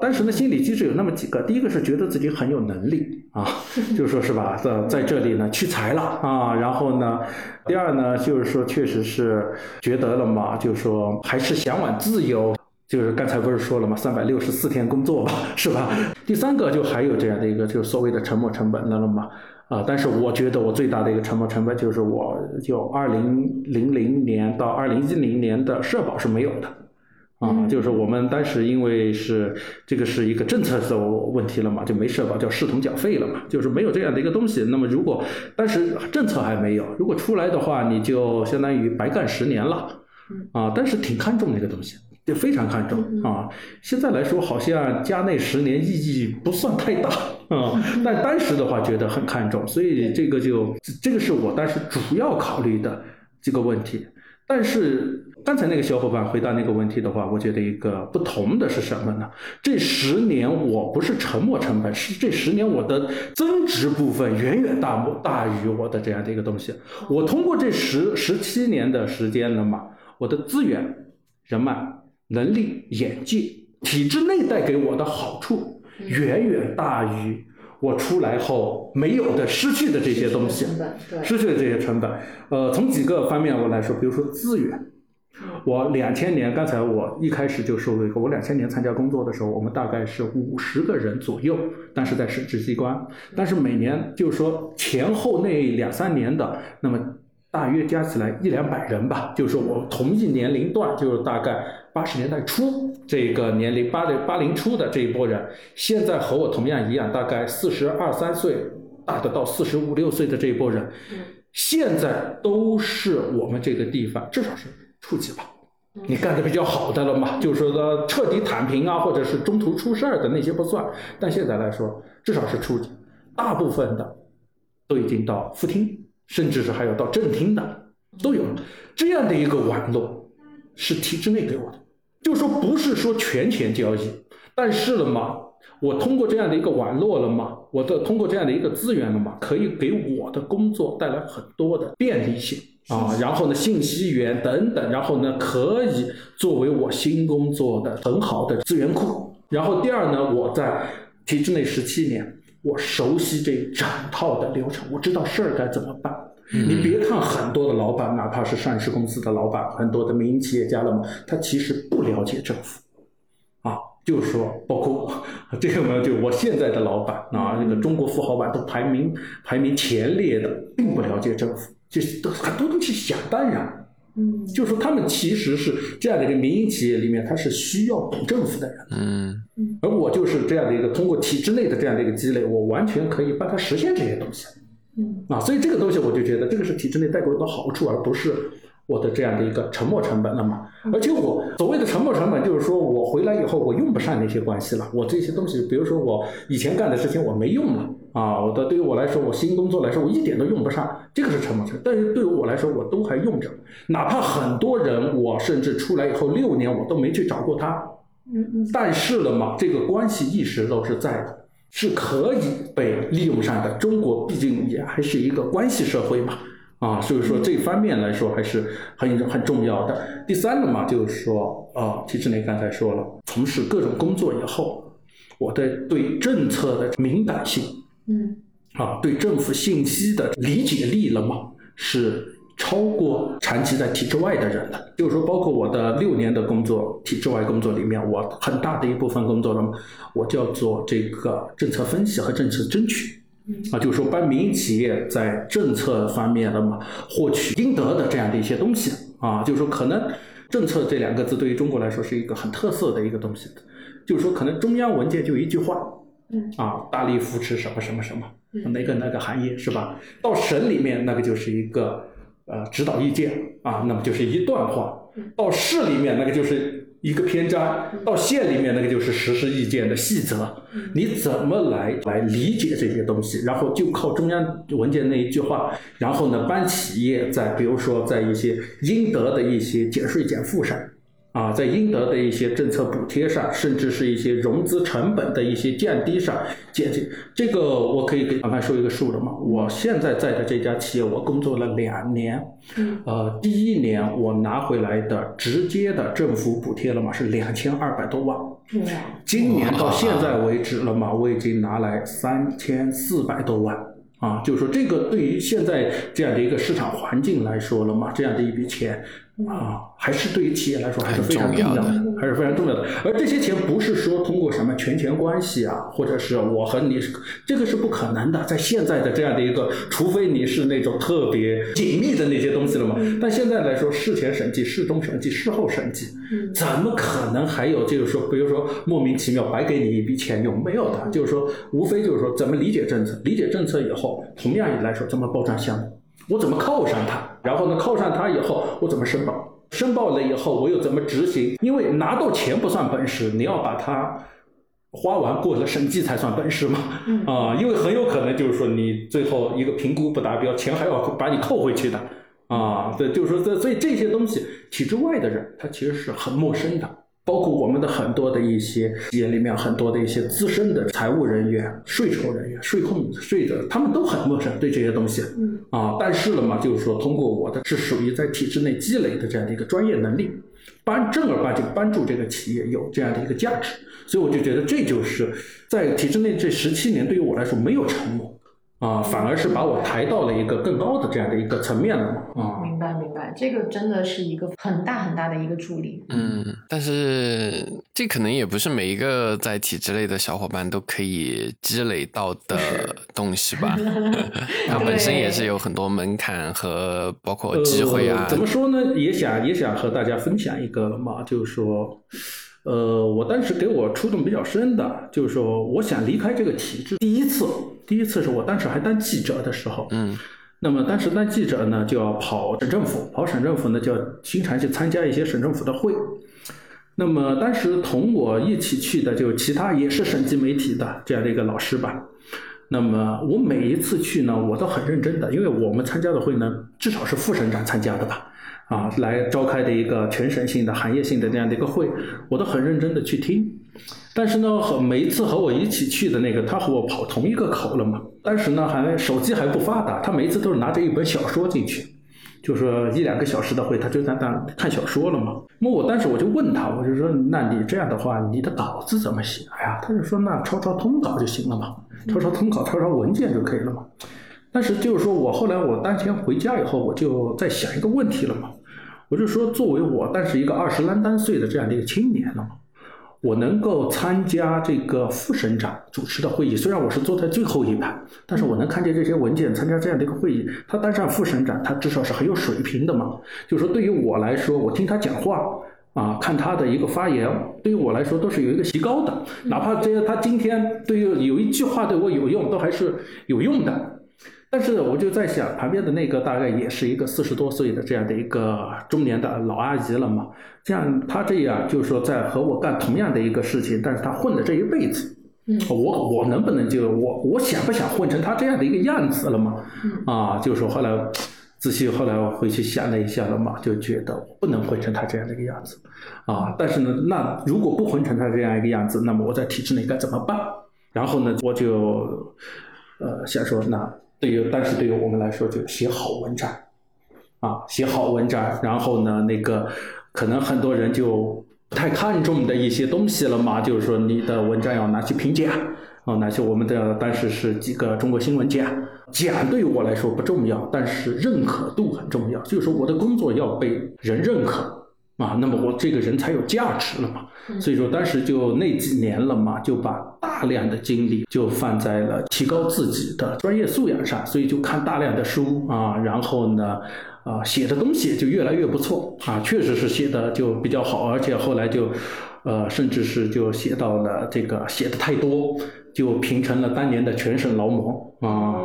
当时呢，心理机制有那么几个，第一个是觉得自己很有能力啊，就说是吧，在在这里呢屈才了啊，然后呢，第二呢就是说确实是觉得了嘛，就是说还是向往自由，就是刚才不是说了嘛，三百六十四天工作吧，是吧？第三个就还有这样的一个，就是所谓的沉没成本了了嘛，啊，但是我觉得我最大的一个沉没成本就是我就二零零零年到二零一零年的社保是没有的。啊，就是我们当时因为是这个是一个政策的问题了嘛，就没社保，叫视同缴费了嘛，就是没有这样的一个东西。那么如果当时政策还没有，如果出来的话，你就相当于白干十年了。啊，但是挺看重那个东西，就非常看重啊。现在来说，好像加那十年意义不算太大啊，但当时的话觉得很看重，所以这个就这个是我当时主要考虑的这个问题。但是刚才那个小伙伴回答那个问题的话，我觉得一个不同的是什么呢？这十年我不是沉没成本，是这十年我的增值部分远远大大于我的这样的一个东西。我通过这十十七年的时间了嘛，我的资源、人脉、能力、眼界、体制内带给我的好处，远远大于。我出来后没有的、失去的这些东西，失去的这些成本，呃，从几个方面我来说，比如说资源，我两千年，刚才我一开始就说了一个，我两千年参加工作的时候，我们大概是五十个人左右，但是在省直机关，但是每年就是说前后那两三年的，那么。大约加起来一两百人吧，就是说我同一年龄段，就是大概八十年代初这个年龄，八零八零初的这一波人，现在和我同样一样，大概四十二三岁，大的到四十五六岁的这一波人，现在都是我们这个地方至少是处级吧，你干的比较好的了嘛，就是说彻底躺平啊，或者是中途出事儿的那些不算，但现在来说至少是初级，大部分的都已经到副厅。甚至是还有到正厅的都有，这样的一个网络是体制内给我的，就说不是说权钱交易，但是了嘛，我通过这样的一个网络了嘛，我的通过这样的一个资源了嘛，可以给我的工作带来很多的便利性啊，然后呢，信息源等等，然后呢，可以作为我新工作的很好的资源库。然后第二呢，我在体制内十七年，我熟悉这整套的流程，我知道事儿该怎么办。你别看很多的老板，哪怕是上市公司的老板，很多的民营企业家了嘛，他其实不了解政府，啊，就是说，包括我 这个嘛，就我现在的老板啊，那个中国富豪榜都排名排名前列的，并不了解政府，就是都很多东西想当然，嗯，就是说他们其实是这样的一个民营企业里面，他是需要懂政府的人，嗯。而我就是这样的一个通过体制内的这样的一个积累，我完全可以帮他实现这些东西。嗯啊，所以这个东西我就觉得这个是体制内带给我的好处，而不是我的这样的一个沉没成本了嘛。而且我所谓的沉没成本，就是说我回来以后我用不上那些关系了，我这些东西，比如说我以前干的事情我没用了啊，我的对于我来说，我新工作来说我一点都用不上，这个是沉没成本。但是对于我来说，我都还用着，哪怕很多人我甚至出来以后六年我都没去找过他，嗯嗯但是了嘛，这个关系一直都是在的，是可以被利用上的。中国毕竟也还是一个关系社会嘛，啊，所以说这方面来说还是很很重要的。第三个嘛，就是说，啊，体制内刚才说了，从事各种工作以后，我的对政策的敏感性嗯啊，对政府信息的理解力了嘛，是超过长期在体制外的人的。就是说，包括我的六年的工作，体制外工作里面，我很大的一部分工作了嘛，我叫做这个政策分析和政策争取。啊，就是说帮民营企业在政策方面的嘛，获取应得的这样的一些东西啊，就是说可能政策这两个字对于中国来说是一个很特色的一个东西，就是说可能中央文件就一句话，嗯啊，大力扶持什么什么什么，嗯哪个哪个行业是吧？到省里面那个就是一个呃指导意见啊，那么就是一段话；到市里面那个就是一个篇章，到县里面那个就是实施意见的细则。你怎么来来理解这些东西？然后就靠中央文件那一句话，然后呢，帮企业在比如说在一些应得的一些减税减负上。啊，在应得的一些政策补贴上，甚至是一些融资成本的一些降低上，减减这个我可以给凡凡说一个数了嘛？我现在在的这家企业，我工作了两年，嗯呃，第一年我拿回来的直接的政府补贴了嘛，是两千二百多万。哇今年到现在为止了嘛，我已经拿来三千四百多万啊，就是说这个对于现在这样的一个市场环境来说了嘛，这样的一笔钱啊，还是对于企业来说还是非常重要的，还是非常重要的。而这些钱不是说通过什么权钱关系啊，或者是我和你，这个是不可能的，在现在的这样的一个，除非你是那种特别紧密的那些东西了嘛。但现在来说，事前审计、事中审计、事后审计，嗯怎么可能还有就是说，比如说莫名其妙白给你一笔钱有？没有的，就是说，无非就是说怎么理解政策，理解政策以后，同样也来说怎么包装项目，我怎么靠上它，然后呢靠上它以后我怎么申报，申报了以后我又怎么执行？因为拿到钱不算本事，你要把它。花完过了审计才算本事嘛，嗯啊，因为很有可能就是说你最后一个评估不达标，钱还要把你扣回去的，啊，对，就是说这所以这些东西体制外的人他其实是很陌生的，包括我们的很多的一些企业里面很多的一些资深的财务人员、税收人员、税控、税的，他们都很陌生对这些东西，嗯。啊，但是了嘛，就是说通过我的是属于在体制内积累的这样的一个专业能力，帮正儿八经帮助这个企业有这样的一个价值，所以我就觉得这就是在体制内这十七年对于我来说没有沉没啊，反而是把我抬到了一个更高的这样的一个层面了嘛啊。明白这个真的是一个很大很大的一个助力。嗯，但是这可能也不是每一个在体制内的小伙伴都可以积累到的 东西吧。它本身也是有很多门槛和包括机会啊呃。怎么说呢？也想也想和大家分享一个了嘛，就是说，呃，我当时给我触动比较深的，就是说，我想离开这个体制。第一次，第一次是我当时还当记者的时候，嗯那么当时当记者呢，就要跑省政府，跑省政府呢，就要经常去参加一些省政府的会。那么当时同我一起去的就其他也是省级媒体的这样的一个老师吧。那么我每一次去呢，我都很认真的，因为我们参加的会呢，至少是副省长参加的吧，啊来召开的一个全省性的、行业性的这样的一个会，我都很认真的去听。但是呢，和每一次和我一起去的那个，他和我跑同一个口了嘛。当时呢，还手机还不发达，他每一次都是拿着一本小说进去，就说一两个小时的会，他就在那看小说了嘛。那我当时我就问他，我就说，那你这样的话，你的稿子怎么写？哎呀，他就说那抄抄通稿就行了嘛，抄抄通稿，抄抄文件就可以了嘛。但是就是说我后来我当天回家以后，我就在想一个问题了嘛，我就说作为我，但是一个二十啷当岁的这样的一个青年了嘛。我能够参加这个副省长主持的会议，虽然我是坐在最后一排，但是我能看见这些文件，参加这样的一个会议。他当上副省长，他至少是很有水平的嘛。就是说，对于我来说，我听他讲话啊，看他的一个发言，对于我来说都是有一个提高的。哪怕这他今天对于有一句话对我有用，都还是有用的。但是我就在想，旁边的那个大概也是一个四十多岁的这样的一个中年的老阿姨了嘛。像她这样，就是说在和我干同样的一个事情，但是她混了这一辈子，嗯，我我能不能就我我想不想混成她这样的一个样子了嘛？啊，就是说后来仔细后来我回去想了一下了嘛，就觉得不能混成她这样的一个样子，啊，但是呢，那如果不混成她这样一个样子，那么我在体制内该怎么办？然后呢，我就呃想说那。对于，但是对于我们来说，就写好文章，啊，写好文章，然后呢，那个可能很多人就不太看重的一些东西了嘛，就是说你的文章要拿去评奖，啊，拿去我们的当时是几个中国新闻奖，奖对于我来说不重要，但是认可度很重要，就是说我的工作要被人认可。啊，那么我这个人才有价值了嘛？所以说当时就那几年了嘛，就把大量的精力就放在了提高自己的专业素养上，所以就看大量的书啊，然后呢，啊写的东西就越来越不错啊，确实是写的就比较好，而且后来就，呃，甚至是就写到了这个写的太多。就评成了当年的全省劳模啊，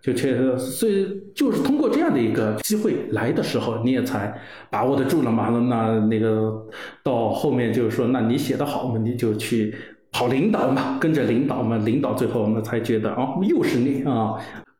就确实，所以就是通过这样的一个机会来的时候，你也才把握得住了嘛。那那个到后面就是说，那你写得好嘛，你就去跑领导嘛，跟着领导嘛，领导最后那才觉得哦，又是你啊。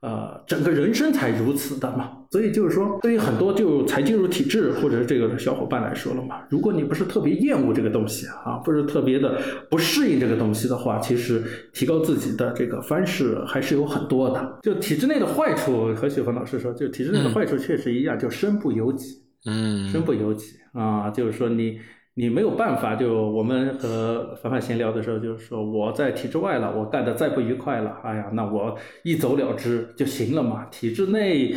呃，整个人生才如此的嘛，所以就是说，对于很多就才进入体制或者这个小伙伴来说了嘛，如果你不是特别厌恶这个东西啊，不是特别的不适应这个东西的话，其实提高自己的这个方式还是有很多的。就体制内的坏处，和雪峰老师说，就体制内的坏处确实一样，就身不由己，嗯，身不由己啊，就是说你。你没有办法，就我们和凡凡闲聊的时候，就是说我在体制外了，我干的再不愉快了，哎呀，那我一走了之就行了嘛。体制内，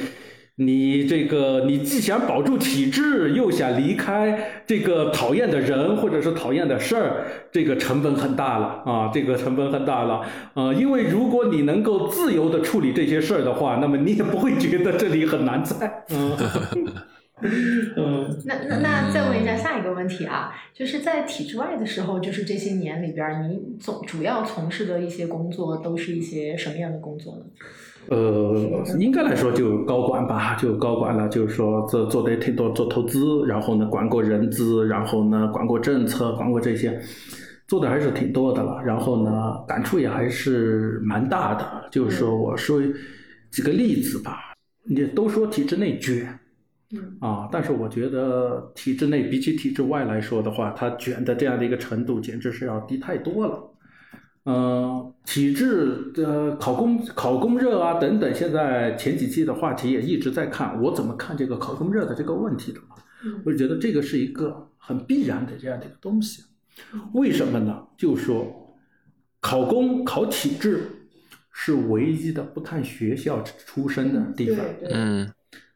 你这个你既想保住体制，又想离开这个讨厌的人或者是讨厌的事儿，这个成本很大了啊，这个成本很大了啊。因为如果你能够自由的处理这些事儿的话，那么你也不会觉得这里很难在。嗯。嗯，那那那再问一下下一个问题啊，就是在体制外的时候，就是这些年里边，你总主要从事的一些工作都是一些什么样的工作呢？呃，应该来说就高管吧，就高管了，就是说做做的也挺多，做投资，然后呢管过人资，然后呢管过政策，管过这些，做的还是挺多的了。然后呢感触也还是蛮大的，就是说我说几个例子吧，你都说体制内卷。嗯啊，但是我觉得体制内比起体制外来说的话，它卷的这样的一个程度简直是要低太多了。嗯，体制的考公、考公热啊等等，现在前几期的话题也一直在看，我怎么看这个考公热的这个问题的嘛？我就觉得这个是一个很必然的这样的一个东西。为什么呢？就说考公考体制是唯一的不看学校出身的地方，嗯，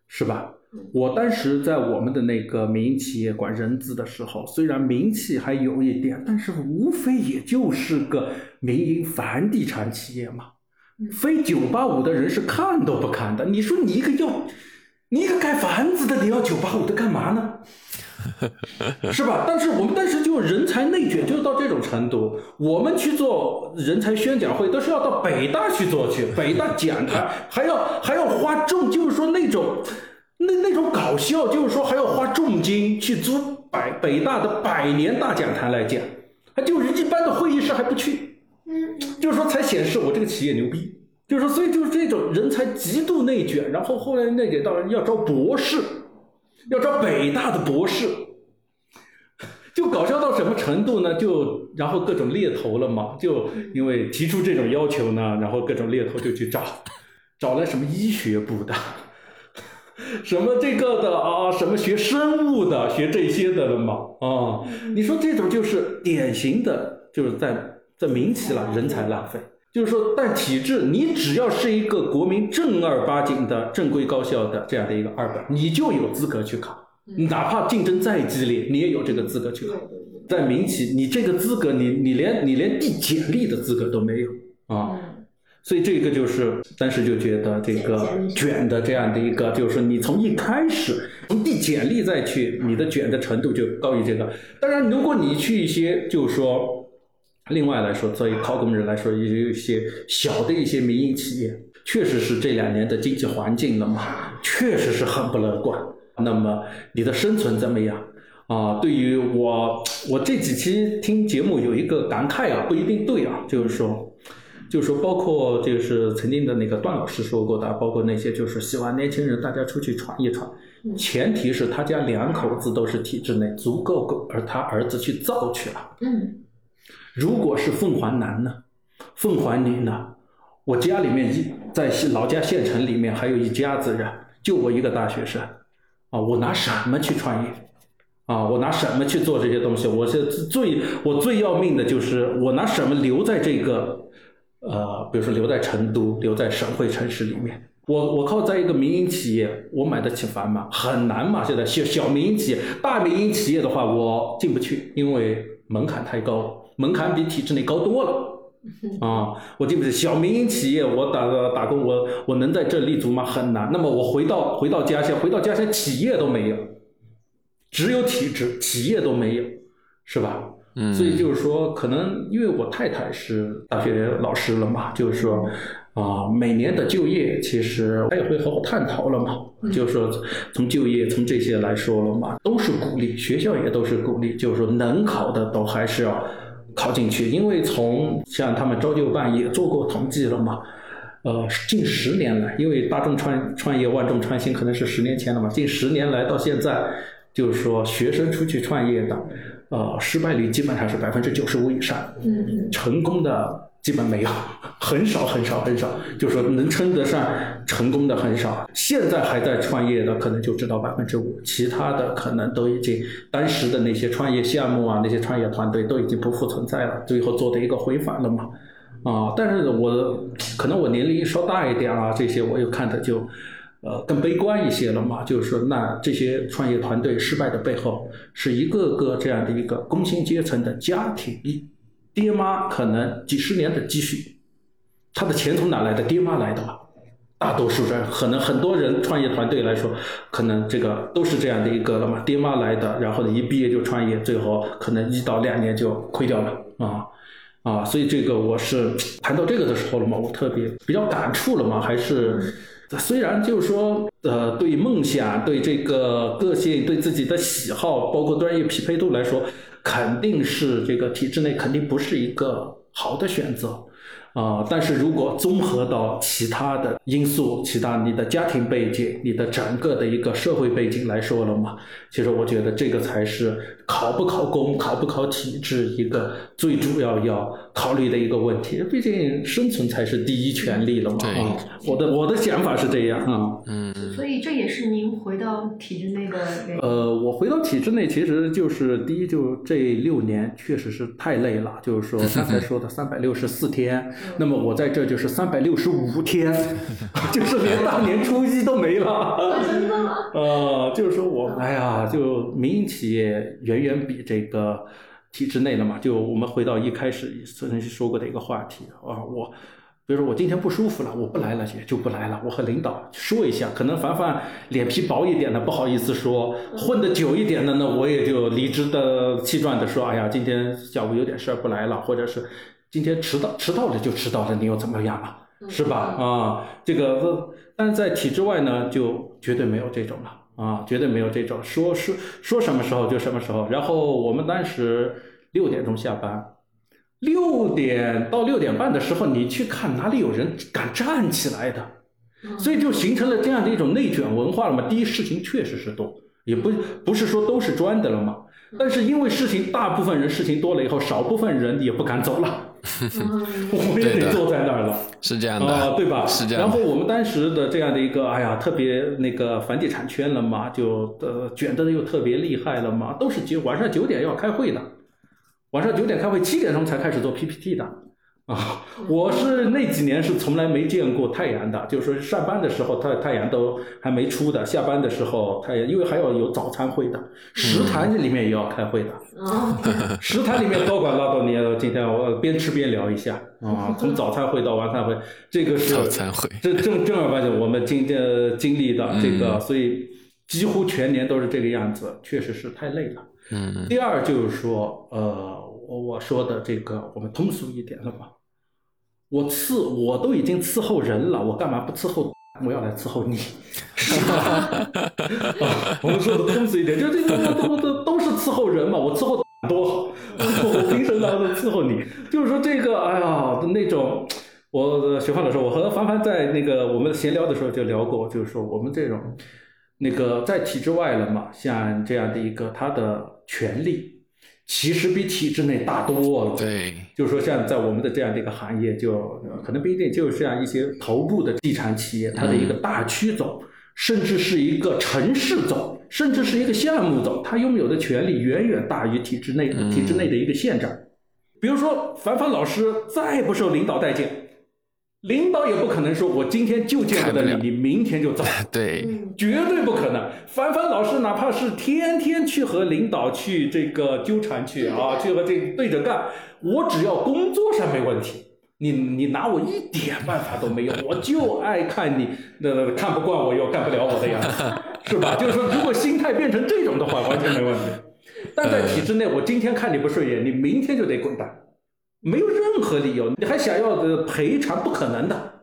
是吧？我当时在我们的那个民营企业管人资的时候，虽然名气还有一点，但是无非也就是个民营房地产企业嘛，非九八五的人是看都不看的。你说你一个要，你一个盖房子的，你要九八五的干嘛呢？是吧？但是我们当时就人才内卷，就到这种程度。我们去做人才宣讲会，都是要到北大去做去，北大讲台还要还要花重，就是说那种。那那种搞笑，就是说还要花重金去租百北大的百年大讲坛来讲，还就是一般的会议室还不去，嗯，就是说才显示我这个企业牛逼，就是说所以就是这种人才极度内卷，然后后来内卷到要招博士，要招北大的博士，就搞笑到什么程度呢？就然后各种猎头了嘛，就因为提出这种要求呢，然后各种猎头就去找，找了什么医学部的，什么这个的啊，什么学生物的，学这些的了嘛啊？你说这种就是典型的，就是在在民企了，人才浪费。就是说，但体制，你只要是一个国民正儿八经的正规高校的这样的一个二本，你就有资格去考，哪怕竞争再激烈，你也有这个资格去考。在民企，你这个资格，你你连你连递简历的资格都没有啊。所以这个就是，当时就觉得这个卷的这样的一个，就是你从一开始从递简历再去，你的卷的程度就高于这个。当然，如果你去一些，就是说。另外来说，作为考古人来说，也有一些小的一些民营企业，确实是这两年的经济环境了嘛，确实是很不乐观。那么你的生存怎么样啊？对于我，我这几期听节目有一个感慨啊，不一定对啊，就是说，就是说，包括就是曾经的那个段老师说过的，包括那些就是希望年轻人大家出去闯一闯，前提是他家两口子都是体制内，足够够，而他儿子去造去了。嗯。如果是凤凰男呢，凤凰女呢？我家里面一在老家县城里面还有一家子人，就我一个大学生，啊，我拿什么去创业？啊，我拿什么去做这些东西？我是最我最要命的就是我拿什么留在这个，呃，比如说留在成都，留在省会城市里面？我我靠，在一个民营企业，我买得起房吗？很难嘛！现在小小民营企业，大民营企业的话，我进不去，因为门槛太高。门槛比体制内高多了啊！我进不去小民营企业，我打打工，我我能在这立足吗？很难。那么我回到回到家乡，回到家乡企业都没有，只有体制，企业都没有，是吧？嗯。所以就是说，可能因为我太太是大学老师了嘛，就是说啊，每年的就业其实他也会和我探讨了嘛，就是说从就业从这些来说了嘛，都是鼓励，学校也都是鼓励，就是说能考的都还是要。考进去，因为从像他们招就办也做过统计了嘛，呃，近十年来，因为大众创创业万众创新可能是十年前了嘛，近十年来到现在，就是说学生出去创业的，呃，失败率基本上是百分之九十五以上，嗯，成功的。基本没有，很少很少很少，就说能称得上成功的很少。现在还在创业的可能就知道百分之五，其他的可能都已经当时的那些创业项目啊，那些创业团队都已经不复存在了，最后做的一个回返了嘛。啊，但是我可能我年龄稍大一点啊，这些我又看的就呃更悲观一些了嘛。就是说，那这些创业团队失败的背后，是一个个这样的一个工薪阶层的家庭。爹妈可能几十年的积蓄，他的钱从哪来的？爹妈来的吧。大多数人可能很多人创业团队来说，可能这个都是这样的一个了嘛。爹妈来的，然后一毕业就创业，最后可能一到两年就亏掉了啊啊！所以这个我是谈到这个的时候了嘛，我特别比较感触了嘛。还是虽然就是说呃，对梦想、对这个个性、对自己的喜好，包括专业匹配度来说。肯定是这个体制内肯定不是一个好的选择。啊，但是如果综合到其他的因素，其他你的家庭背景、你的整个的一个社会背景来说了嘛，其实我觉得这个才是考不考公、考不考体制一个最主要要考虑的一个问题。毕竟生存才是第一权利了嘛。啊，我的我的想法是这样啊。嗯。所以这也是您回到体制内的原因。呃，我回到体制内，其实就是第一，就这六年确实是太累了，就是说 刚才说的三百六十四天。那么我在这就是三百六十五天，就是连大年初一都没了。呃，就是说我哎呀，就民营企业远远比这个体制内了嘛。就我们回到一开始曾经说过的一个话题啊，我比如说我今天不舒服了，我不来了也就不来了。我和领导说一下，可能凡凡脸皮薄一点的不好意思说，混得久一点的呢，我也就理直的气壮的说，哎呀，今天下午有点事儿不来了，或者是。今天迟到，迟到了就迟到了，你又怎么样了？是吧？啊，这个，但是在体制外呢，就绝对没有这种了啊，绝对没有这种说说说什么时候就什么时候。然后我们当时六点钟下班，六点到六点半的时候，你去看哪里有人敢站起来的，所以就形成了这样的一种内卷文化了嘛。第一，事情确实是多。也不不是说都是专的了嘛。但是因为事情，大部分人事情多了以后，少部分人也不敢走了，我们也得坐在那儿了，是这样的，啊，对吧？是这样。然后我们当时的这样的一个，哎呀，特别那个房地产圈了嘛，就呃卷的又特别厉害了嘛，都是九晚上九点要开会的，晚上九点开会，七点钟才开始做 PPT 的。啊，我是那几年是从来没见过太阳的，就是说上班的时候太太阳都还没出的，下班的时候太阳，因为还要有早餐会的，食堂里面也要开会的，食堂里面高管拉到你，今天我边吃边聊一下啊，从早餐会到晚餐会，这个是早餐会，这正正儿八经我们今天经历的这个，所以几乎全年都是这个样子，确实是太累了。嗯，第二就是说，呃，我说的这个，我们通俗一点了吧。我伺我都已经伺候人了，我干嘛不伺候？我要来伺候你，是吧？我们说的通俗一点，就这个都都都是伺候人嘛。我伺候多好，我凭什么伺候你？就是说这个，哎呀，那种，我雪芳老师，我和凡凡在那个我们闲聊的时候就聊过，就是说我们这种那个在体制外了嘛，像这样的一个他的权利。其实比体制内大多了。对，就是说，像在我们的这样的一个行业，就可能不一定，就是像一些头部的地产企业，它的一个大区总，甚至是一个城市总，甚至是一个项目总，它拥有的权利远远大于体制内体制内的一个县长。比如说，凡凡老师再不受领导待见。领导也不可能说，我今天就见不得你，你明天就走。对，绝对不可能。凡凡老师哪怕是天天去和领导去这个纠缠去啊，去和这对着干，我只要工作上没问题，你你拿我一点办法都没有。我就爱看你那看不惯我又干不了我的样子，是吧？就是说，如果心态变成这种的话，完全没问题。但在体制内，我今天看你不顺眼，你明天就得滚蛋。没有任何理由，你还想要的赔偿不可能的，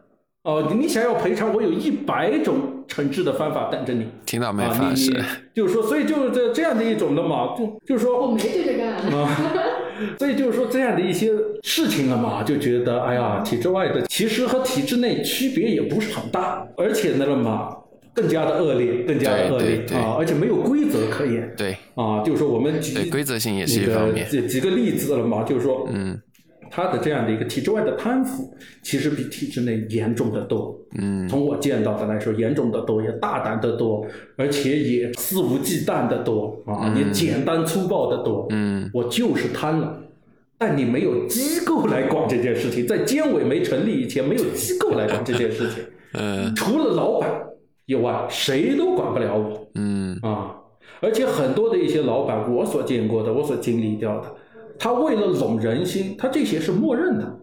哦，你想要赔偿，我有一百种惩治的方法等着你。听到没？啊，你你就是说，所以就是这这样的一种的嘛，就就是说我没对着干啊，所以就是说这样的一些事情了嘛，就觉得哎呀，体制外的其实和体制内区别也不是很大，而且呢了嘛，更加的恶劣，更加的恶劣啊，而且没有规则可言。对啊，就是说我们举规则性也是一方面，几几个例子了嘛，就是说嗯。他的这样的一个体制外的贪腐，其实比体制内严重的多。嗯，从我见到的来说，严重的多，也大胆的多，而且也肆无忌惮的多啊，也简单粗暴的多。嗯，我就是贪了，但你没有机构来管这件事情，在监委没成立以前，没有机构来管这件事情。嗯，除了老板以外，谁都管不了我。嗯，啊，而且很多的一些老板，我所见过的，我所经历掉的。他为了拢人心，他这些是默认的，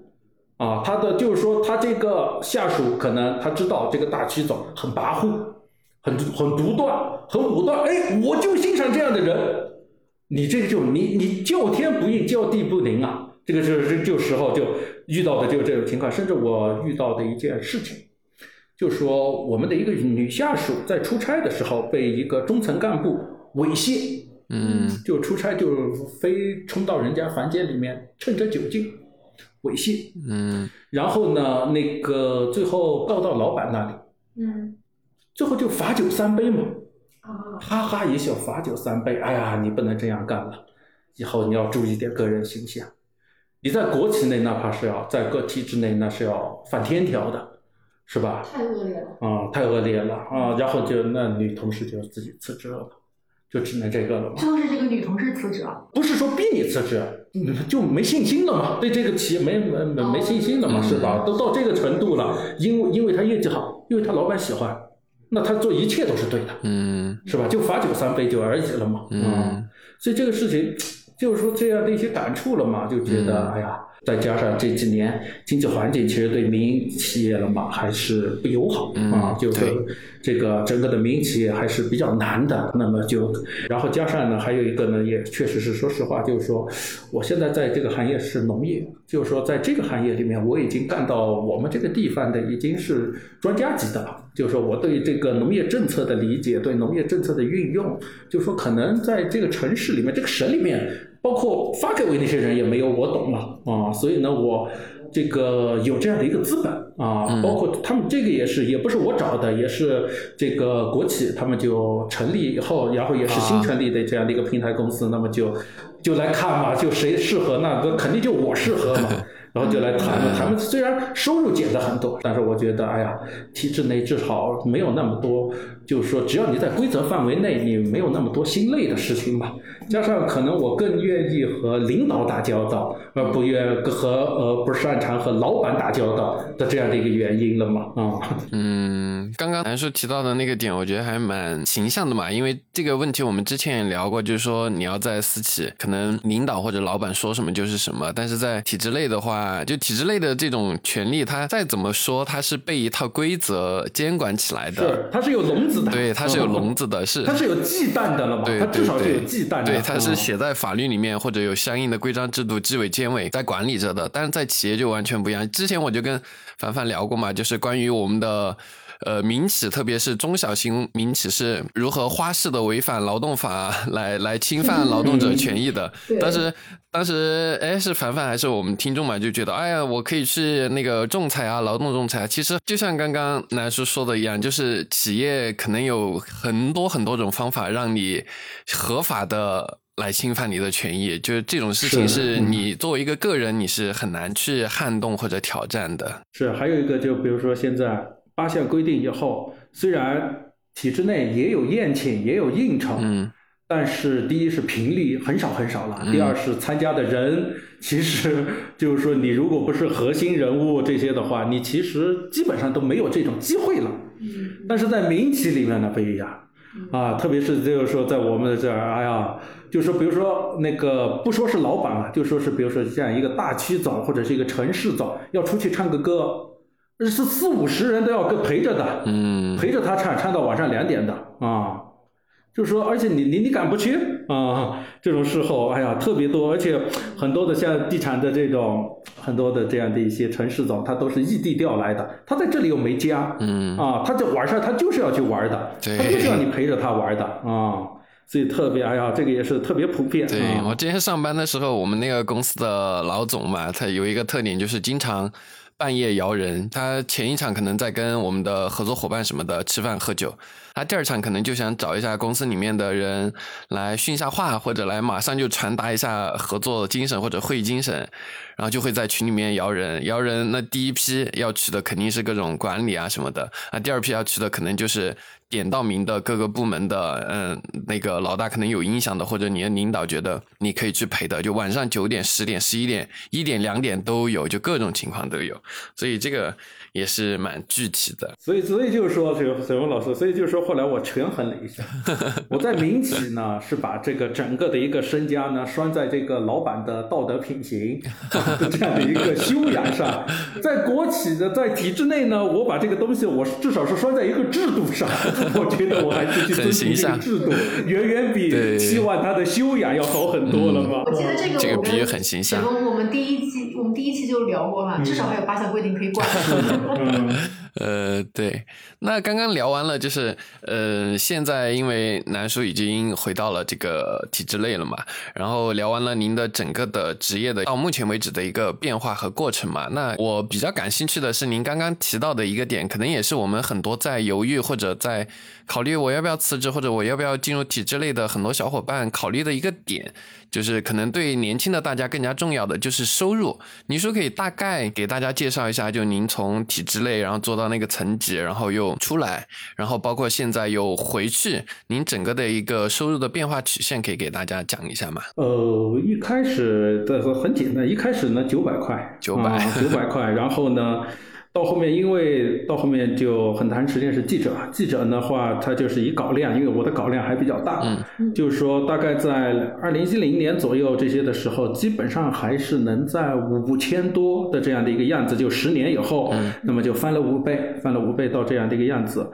啊，他的就是说，他这个下属可能他知道这个大区总很跋扈，很很独断，很武断，哎，我就欣赏这样的人，你这就你你叫天不应，叫地不灵啊，这个就是就时候就遇到的就这种情况，甚至我遇到的一件事情，就说我们的一个女下属在出差的时候被一个中层干部猥亵。嗯，就出差就非冲到人家房间里面，趁着酒劲猥亵。嗯，然后呢，那个最后告到老板那里。嗯，最后就罚酒三杯嘛。啊，哈哈一笑，罚酒三杯。哎呀，你不能这样干了，以后你要注意点个人形象。你在国企内，哪怕是要在各体制内，那是要犯天条的，是吧？太恶劣了。啊，太恶劣了啊！然后就那女同事就自己辞职了。就只能这个了嘛？就是这个女同事辞职了，不是说逼你辞职，就没信心了嘛？对这个企业没没没没信心了嘛？是吧？都到这个程度了，因为因为他业绩好，因为他老板喜欢，那他做一切都是对的，嗯，是吧？就罚酒三杯酒而已了嘛，嗯，所以这个事情就是说这样的一些感触了嘛，就觉得哎呀。再加上这几年经济环境其实对民营企业了嘛还是不友好啊，就是这个整个的民营企业还是比较难的。那么就然后加上呢，还有一个呢，也确实是说实话，就是说我现在在这个行业是农业，就是说在这个行业里面，我已经干到我们这个地方的已经是专家级的了。就是说我对这个农业政策的理解，对农业政策的运用，就是说可能在这个城市里面，这个省里面。包括发改委那些人也没有我懂了啊，所以呢，我这个有这样的一个资本啊，包括他们这个也是，也不是我找的，也是这个国企他们就成立以后，然后也是新成立的这样的一个平台公司，那么就就来看嘛，就谁适合，那那肯定就我适合嘛。然后就来谈了，他们虽然收入减的很多，但是我觉得，哎呀，体制内至少没有那么多，就是说，只要你在规则范围内，你没有那么多心累的事情吧。加上可能我更愿意和领导打交道，而不愿和呃不擅长和老板打交道的这样的一个原因了嘛。啊，嗯，刚刚南叔提到的那个点，我觉得还蛮形象的嘛，因为这个问题我们之前也聊过，就是说你要在私企，可能领导或者老板说什么就是什么，但是在体制内的话。啊，就体制内的这种权利，它再怎么说，它是被一套规则监管起来的。是，它是有笼子的。对，它是有笼子的，是。它是有忌惮的了嘛？对，它至少是有忌惮的。对，它是写在法律里面，或者有相应的规章制度、纪委监委在管理着的。但是在企业就完全不一样。之前我就跟凡凡聊过嘛，就是关于我们的。呃，民企特别是中小型民企是如何花式的违反劳动法来来侵犯劳动者权益的？当时当时哎，是凡凡还是我们听众嘛？就觉得哎呀，我可以去那个仲裁啊，劳动仲裁。其实就像刚刚南叔说的一样，就是企业可能有很多很多种方法让你合法的来侵犯你的权益，就是这种事情是你作为一个个人你是很难去撼动或者挑战的。是，还有一个就比如说现在。八项规定以后，虽然体制内也有宴请，也有应酬，嗯，但是第一是频率很少很少了，第二是参加的人，其实 就是说你如果不是核心人物这些的话，你其实基本上都没有这种机会了。嗯，但是在民企里面呢不一样，啊，特别是就是说在我们这儿，哎呀，就是说比如说那个不说是老板了，就说是比如说像一个大区总或者是一个城市总要出去唱个歌。是四五十人都要跟陪着的，嗯，陪着他唱，唱到晚上两点的啊，就是说，而且你你你敢不去啊？这种时候，哎呀，特别多，而且很多的像地产的这种，很多的这样的一些城市总，他都是异地调来的，他在这里又没家，嗯，啊，他在玩上他就是要去玩的，他就是要你陪着他玩的啊，所以特别，哎呀，这个也是特别普遍。对我今天上班的时候，我们那个公司的老总嘛，他有一个特点就是经常。半夜摇人，他前一场可能在跟我们的合作伙伴什么的吃饭喝酒，他第二场可能就想找一下公司里面的人来训一下话，或者来马上就传达一下合作精神或者会议精神，然后就会在群里面摇人，摇人。那第一批要去的肯定是各种管理啊什么的，那，第二批要去的可能就是。点到名的各个部门的，嗯，那个老大可能有影响的，或者你的领导觉得你可以去陪的，就晚上九点、十点、十一点、一点、两点都有，就各种情况都有，所以这个。也是蛮具体的，所以所以就是说，这个沈文老师，所以就是说，后来我权衡了一下，我在民企呢是把这个整个的一个身家呢拴在这个老板的道德品行 这样的一个修养上，在国企的在体制内呢，我把这个东西我至少是拴在一个制度上，我觉得我还是去遵循这个制度，远远比期望他的修养要好很多了嘛。我记得这个这个比喻很形象。我们第一期我们第一期就聊过了，至少还有八项规定可以管。呃，对，那刚刚聊完了，就是呃，现在因为南叔已经回到了这个体制内了嘛，然后聊完了您的整个的职业的到目前为止的一个变化和过程嘛，那我比较感兴趣的是您刚刚提到的一个点，可能也是我们很多在犹豫或者在考虑我要不要辞职或者我要不要进入体制内的很多小伙伴考虑的一个点。就是可能对年轻的大家更加重要的就是收入，你说可以大概给大家介绍一下，就您从体制内然后做到那个层级，然后又出来，然后包括现在又回去，您整个的一个收入的变化曲线可以给大家讲一下吗？呃，一开始的很简单，一开始呢九百块，九百九百块，然后呢。到后面，因为到后面就很长时间是记者，记者的话，他就是以稿量，因为我的稿量还比较大，就是说大概在二零一零年左右这些的时候，基本上还是能在五千多的这样的一个样子，就十年以后，那么就翻了五倍，翻了五倍到这样的一个样子。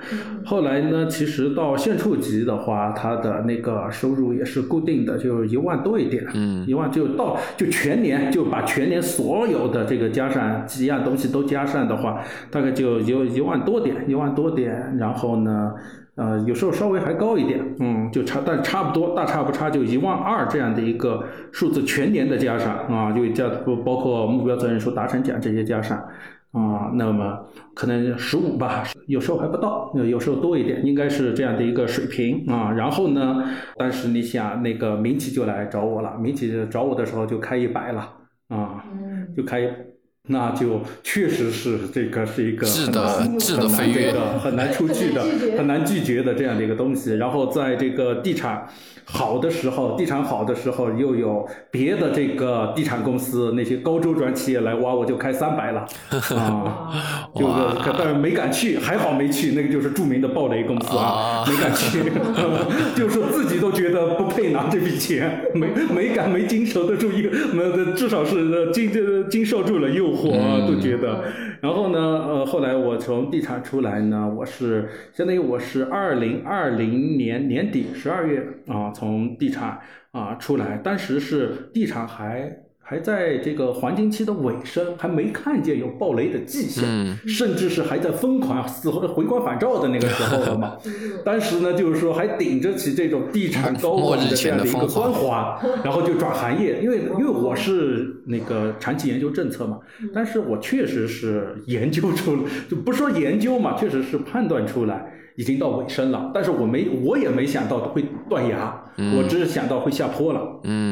后来呢，其实到县处级的话，他的那个收入也是固定的，就一万多一点，一万就到就全年就把全年所有的这个加上几样东西都加上的话。大概就有一万多点，一万多点，然后呢，呃，有时候稍微还高一点，嗯，就差，但差不多，大差不差，就一万二这样的一个数字，全年的加上啊，就加不包括目标责任书达成奖这些加上啊，那么可能十五吧，有时候还不到，有时候多一点，应该是这样的一个水平啊。然后呢，但是你想，那个民企就来找我了，民企找我的时候就开一百了啊，就开。那就确实是这个是一个质的质的飞跃的很难出去的 很难拒绝的这样的一个东西。然后在这个地产好的时候，地产好的时候，又有别的这个地产公司那些高周转企业来挖，我就开三百了。啊，就是但是没敢去，还好没去，那个就是著名的暴雷公司啊，没敢去，就是自己都觉得不配拿这笔钱，没没敢没经受得住一个，那至少是经经受住了诱。惑啊都觉得，然后呢，呃，后来我从地产出来呢，我是相当于我是二零二零年年底十二月啊，从地产啊出来，当时是地产还。还在这个黄金期的尾声，还没看见有暴雷的迹象，甚至是还在疯狂死活的回光返照的那个时候了嘛。当时呢，就是说还顶着起这种地产高管的这样的一个光环，然后就转行业，因为因为我是那个长期研究政策嘛，但是我确实是研究出了，就不说研究嘛，确实是判断出来。已经到尾声了，但是我没，我也没想到会断崖，我只是想到会下坡了，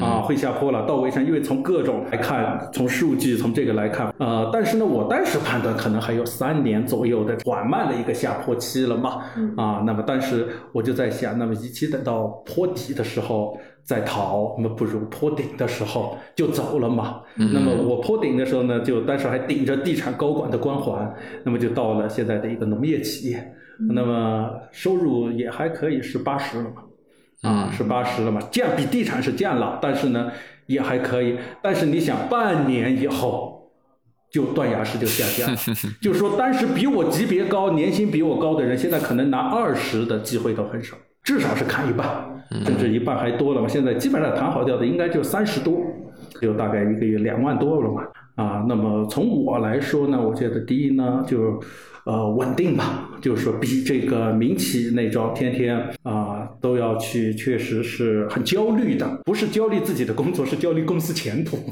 啊，会下坡了，到尾声，因为从各种来看，从数据从这个来看，呃，但是呢，我当时判断可能还有三年左右的缓慢的一个下坡期了嘛，啊，那么当时我就在想，那么与其等到坡底的时候再逃，那么不如坡顶的时候就走了嘛，那么我坡顶的时候呢，就当时还顶着地产高管的光环，那么就到了现在的一个农业企业。那么收入也还可以，是八十了嘛？啊，是八十了嘛？降比地产是降了，但是呢也还可以。但是你想，半年以后就断崖式就下降了，就是说当时比我级别高、年薪比我高的人，现在可能拿二十的机会都很少，至少是砍一半，甚至一半还多了嘛。现在基本上谈好掉的应该就三十多，就大概一个月两万多了嘛。啊，那么从我来说呢，我觉得第一呢就。呃，稳定吧，就是说比这个民企那种天天啊都要去，确实是很焦虑的。不是焦虑自己的工作，是焦虑公司前途。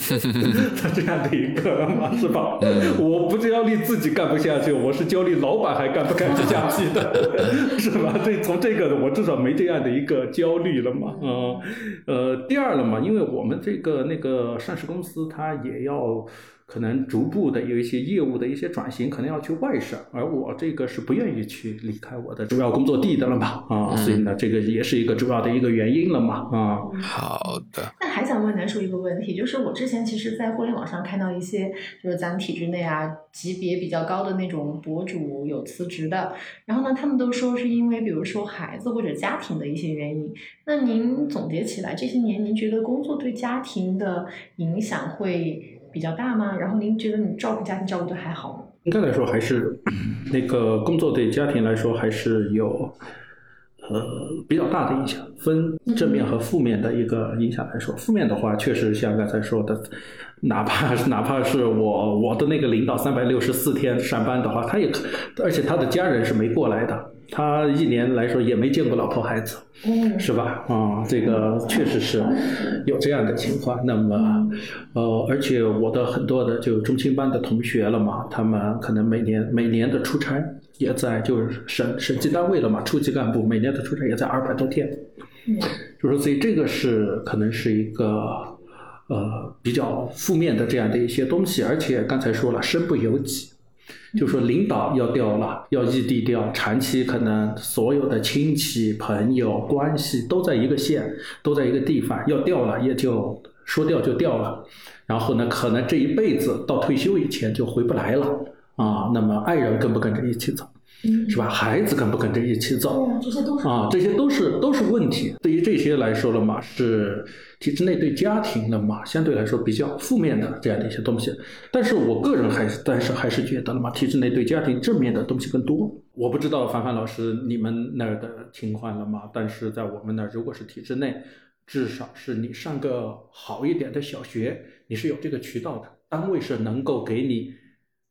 他这样的一个嘛，是吧？我不焦虑自己干不下去，我是焦虑老板还干不干得下去的，是吧？这从这个我至少没这样的一个焦虑了嘛。嗯，呃，第二了嘛，因为我们这个那个上市公司，它也要。可能逐步的有一些业务的一些转型，可能要去外省，而我这个是不愿意去离开我的主要工作地的了嘛，啊，所以呢，这个也是一个主要的一个原因了嘛，啊，好的。那还想问南叔一个问题，就是我之前其实，在互联网上看到一些，就是咱们体制内啊，级别比较高的那种博主有辞职的，然后呢，他们都说是因为比如说孩子或者家庭的一些原因。那您总结起来，这些年您觉得工作对家庭的影响会？比较大吗？然后您觉得你照顾家庭照顾的还好吗？应该来说还是那个工作对家庭来说还是有呃比较大的影响，分正面和负面的一个影响来说。负面的话，确实像刚才说的，哪怕 哪怕是我我的那个领导三百六十四天上班的话，他也而且他的家人是没过来的。他一年来说也没见过老婆孩子，是吧？啊，这个确实是有这样的情况。那么，呃，而且我的很多的就中青班的同学了嘛，他们可能每年每年的出差也在就是省省级单位了嘛，处级干部每年的出差也在二百多天。就说所以这个是可能是一个呃比较负面的这样的一些东西，而且刚才说了身不由己。就说领导要调了，要异地调，长期可能所有的亲戚朋友关系都在一个县，都在一个地方，要调了也就说调就调了，然后呢，可能这一辈子到退休以前就回不来了啊。那么爱人跟不跟着一起走？是吧？孩子跟不跟着一起走？这些都是啊，这些都是都是问题。对于这些来说了嘛，是体制内对家庭的嘛，相对来说比较负面的这样的一些东西。但是我个人还是，但是还是觉得了嘛，体制内对家庭正面的东西更多。我不知道凡凡老师你们那儿的情况了吗？但是在我们那儿，如果是体制内，至少是你上个好一点的小学，你是有这个渠道的，单位是能够给你。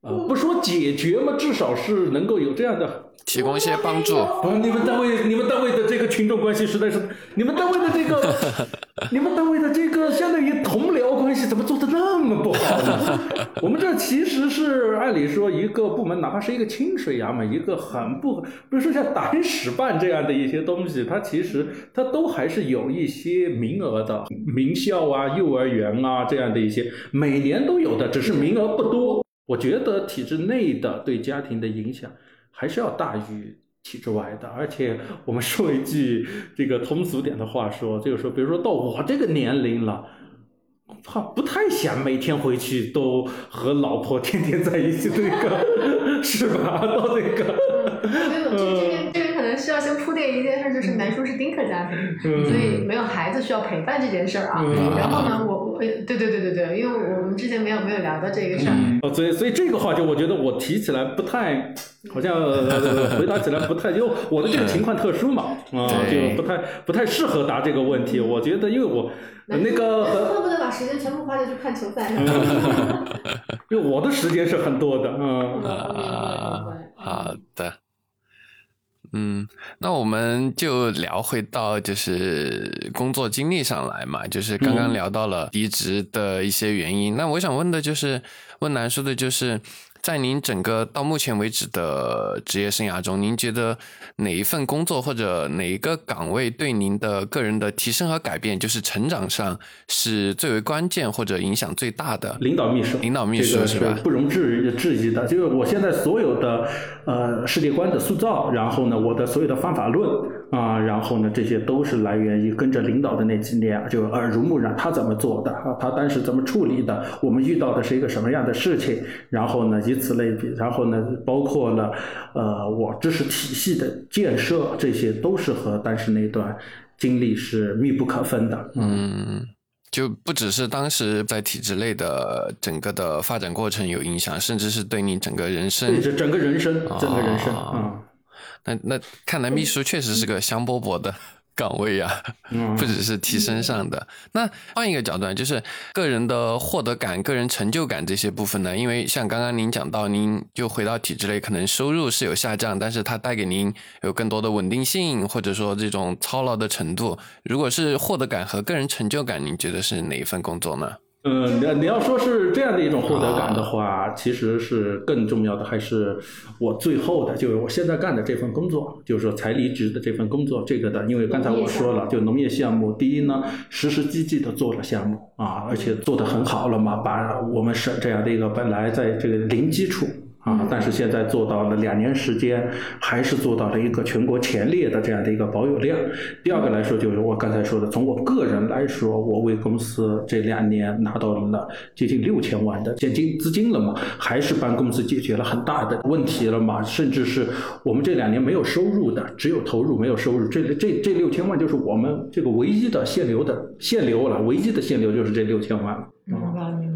呃，不说解决嘛，至少是能够有这样的提供一些帮助。不，你们单位，你们单位的这个群众关系实在是，你们单位的这个，你们单位的这个相当于同僚关系怎么做的那么不好呢？我们这其实是按理说一个部门，哪怕是一个清水衙门，一个很不，比如说像党史办这样的一些东西，它其实它都还是有一些名额的，名校啊、幼儿园啊这样的一些，每年都有的，只是名额不多。我觉得体制内的对家庭的影响还是要大于体制外的，而且我们说一句这个通俗点的话说，就是说，比如说到我这个年龄了，他不太想每天回去都和老婆天天在一起，这个 是吧？到这个，没有，这这边这边可能需要先铺垫一件事，就是南叔是丁克家庭，所以没有孩子需要陪伴这件事儿啊。然后呢，我。对对对对对，因为我们之前没有没有聊到这个事儿，哦，所以所以这个话题我觉得我提起来不太，好像回答起来不太，因为我的这个情况特殊嘛，啊，就不太不太适合答这个问题。我觉得，因为我那个恨不得把时间全部花在去看球赛上，因为我的时间是很多的，嗯，好的。嗯，那我们就聊回到就是工作经历上来嘛，就是刚刚聊到了离职的一些原因。那我想问的就是，问南叔的就是。在您整个到目前为止的职业生涯中，您觉得哪一份工作或者哪一个岗位对您的个人的提升和改变，就是成长上是最为关键或者影响最大的？领导秘书，领导秘书是吧？不容置质疑的。就是我现在所有的呃世界观的塑造，然后呢，我的所有的方法论啊，然后呢，这些都是来源于跟着领导的那几年，就耳濡目染，他怎么做的啊？他当时怎么处理的？我们遇到的是一个什么样的事情？然后呢，以此类比，然后呢，包括了，呃，我知识体系的建设，这些都是和当时那段经历是密不可分的。嗯，就不只是当时在体制内的整个的发展过程有影响，甚至是对你整个人生，这整个人生，整个人生啊。那那看来秘书确实是个香饽饽的。岗位呀，不只是提升上的。那换一个角度，就是个人的获得感、个人成就感这些部分呢？因为像刚刚您讲到，您就回到体制内，可能收入是有下降，但是它带给您有更多的稳定性，或者说这种操劳的程度。如果是获得感和个人成就感，您觉得是哪一份工作呢？嗯，你你要说是这样的一种获得感的话，其实是更重要的，还是我最后的，就是我现在干的这份工作，就是说才离职的这份工作，这个的，因为刚才我说了，就农业项目，第一呢，实实际际的做了项目啊，而且做得很好了嘛，把我们省这样的一个本来在这个零基础。啊，但是现在做到了两年时间，还是做到了一个全国前列的这样的一个保有量。第二个来说，就是我刚才说的，从我个人来说，我为公司这两年拿到了接近六千万的现金资金了嘛，还是帮公司解决了很大的问题了嘛，甚至是我们这两年没有收入的，只有投入没有收入，这这这六千万就是我们这个唯一的现流的现流了，唯一的现流就是这六千万。明白，明白。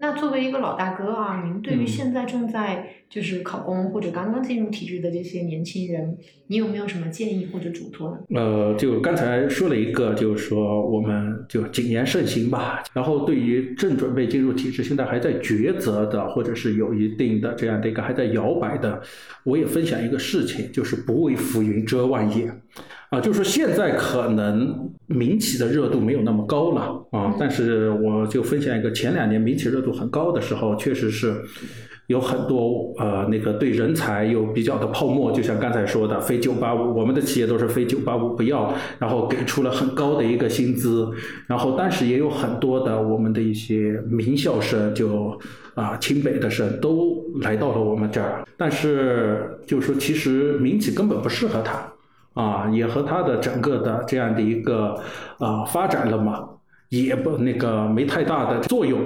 那作为一个老大哥啊，您对于现在正在就是考公或者刚刚进入体制的这些年轻人，你有没有什么建议或者嘱托呢？呃，就刚才说了一个，就是说我们就谨言慎行吧。然后对于正准备进入体制、现在还在抉择的，或者是有一定的这样的一个还在摇摆的，我也分享一个事情，就是不为浮云遮万叶。啊，就是说现在可能民企的热度没有那么高了啊，但是我就分享一个，前两年民企热度很高的时候，确实是有很多呃那个对人才有比较的泡沫，就像刚才说的，非九八五，我们的企业都是非九八五不要，然后给出了很高的一个薪资，然后但是也有很多的我们的一些名校生，就啊清北的生都来到了我们这儿，但是就是说其实民企根本不适合他。啊，也和他的整个的这样的一个啊发展了嘛，也不那个没太大的作用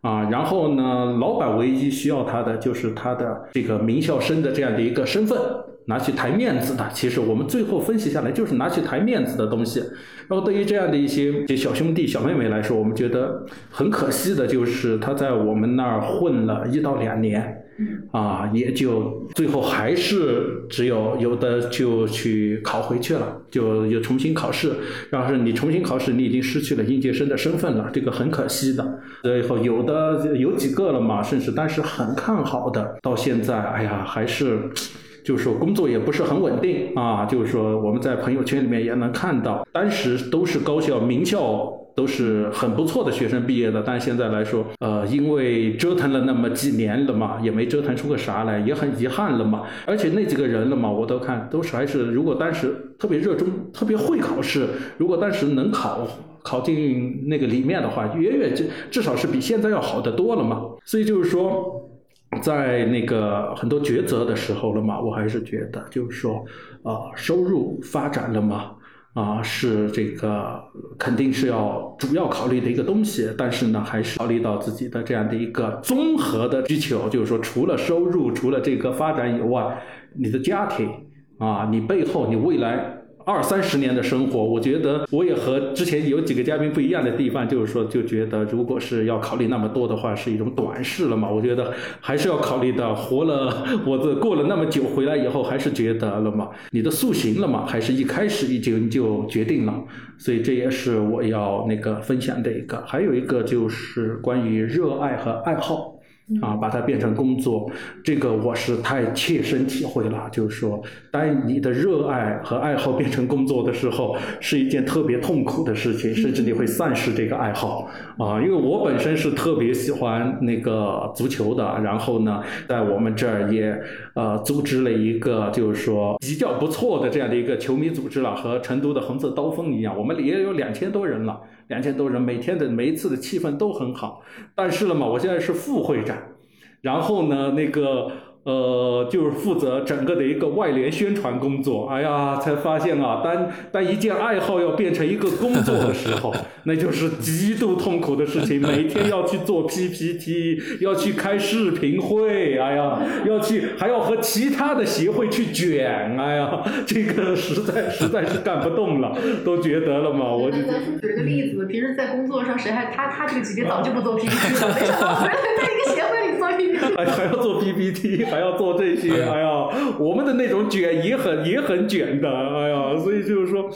啊。然后呢，老板唯一需要他的就是他的这个名校生的这样的一个身份，拿去抬面子的。其实我们最后分析下来，就是拿去抬面子的东西。然后对于这样的一些小兄弟小妹妹来说，我们觉得很可惜的就是他在我们那儿混了一到两年。啊，也就最后还是只有有的就去考回去了，就又重新考试。然后是你重新考试，你已经失去了应届生的身份了，这个很可惜的。最后有的有几个了嘛，甚至当时很看好的，到现在哎呀还是。就是说工作也不是很稳定啊，就是说我们在朋友圈里面也能看到，当时都是高校名校，都是很不错的学生毕业的，但现在来说，呃，因为折腾了那么几年了嘛，也没折腾出个啥来，也很遗憾了嘛。而且那几个人了嘛，我都看都是还是，如果当时特别热衷、特别会考试，如果当时能考考进那个里面的话，远远就至少是比现在要好得多了嘛。所以就是说。在那个很多抉择的时候了嘛，我还是觉得就是说，啊，收入发展了嘛，啊，是这个肯定是要主要考虑的一个东西。但是呢，还是考虑到自己的这样的一个综合的需求，就是说，除了收入，除了这个发展以外，你的家庭啊，你背后你未来。二三十年的生活，我觉得我也和之前有几个嘉宾不一样的地方，就是说，就觉得如果是要考虑那么多的话，是一种短视了嘛？我觉得还是要考虑到活了，我这过了那么久回来以后，还是觉得了嘛？你的塑形了嘛？还是一开始已经就决定了？所以这也是我要那个分享的一个，还有一个就是关于热爱和爱好。啊，把它变成工作，这个我是太切身体会了。就是说，当你的热爱和爱好变成工作的时候，是一件特别痛苦的事情，甚至你会丧失这个爱好。啊，因为我本身是特别喜欢那个足球的，然后呢，在我们这儿也呃组织了一个，就是说比较不错的这样的一个球迷组织了，和成都的红色刀锋一样，我们也有两千多人了。两千多人，每天的每一次的气氛都很好，但是了嘛，我现在是副会长，然后呢，那个。呃，就是负责整个的一个外联宣传工作。哎呀，才发现啊，当当一件爱好要变成一个工作的时候，那就是极度痛苦的事情。每天要去做 PPT，要去开视频会，哎呀，要去还要和其他的协会去卷，哎呀，这个实在实在是干不动了，都觉得了嘛。我就咱举个例子，平时在工作上，谁还他他这个级别早就不做 PPT 了，没想到回来在一个协会还还要做 PPT。还要做这些，哎呀，我们的那种卷也很也很卷的，哎呀，所以就是说。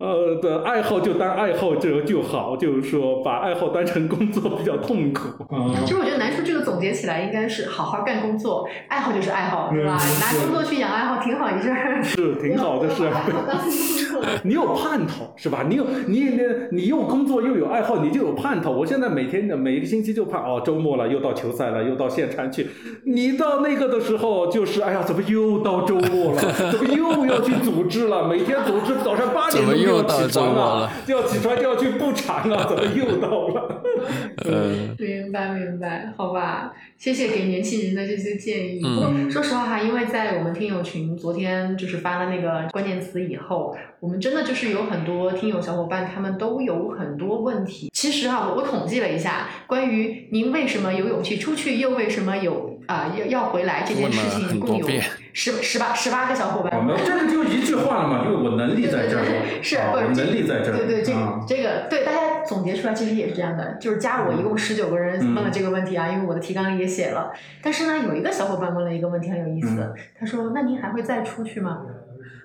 呃的爱好就当爱好就就好，就是说把爱好当成工作比较痛苦。其实我觉得南叔这个总结起来应该是好好干工作，爱好就是爱好，对吧？拿工作去养爱好挺好一事儿。是挺好的事。你有盼头是吧？你有你你你又工作又有爱好，你就有盼头。我现在每天的每一个星期就盼哦，周末了又到球赛了，又到现场去。你到那个的时候就是哎呀，怎么又到周末了？怎么又要去组织了？每天组织早上八点钟。又起床了，就要起床就要去布场了，怎么又到了？嗯，明白明白，好吧，谢谢给年轻人的这些建议。不过说实话哈，因为在我们听友群昨天就是发了那个关键词以后，我们真的就是有很多听友小伙伴，他们都有很多问题。其实哈，我统计了一下，关于您为什么有勇气出去，又为什么有啊要要回来这件事情，共有。十十八十八个小伙伴，我们 这个就一句话了嘛，因为我能力在这儿，是，我能力在这儿，对对，这个这个对大家总结出来其实也是这样的，就是加我一共十九个人问了这个问题啊，因为我的提纲里也写了，但是呢，有一个小伙伴问了一个问题很有意思，他说：“那您还会再出去吗？”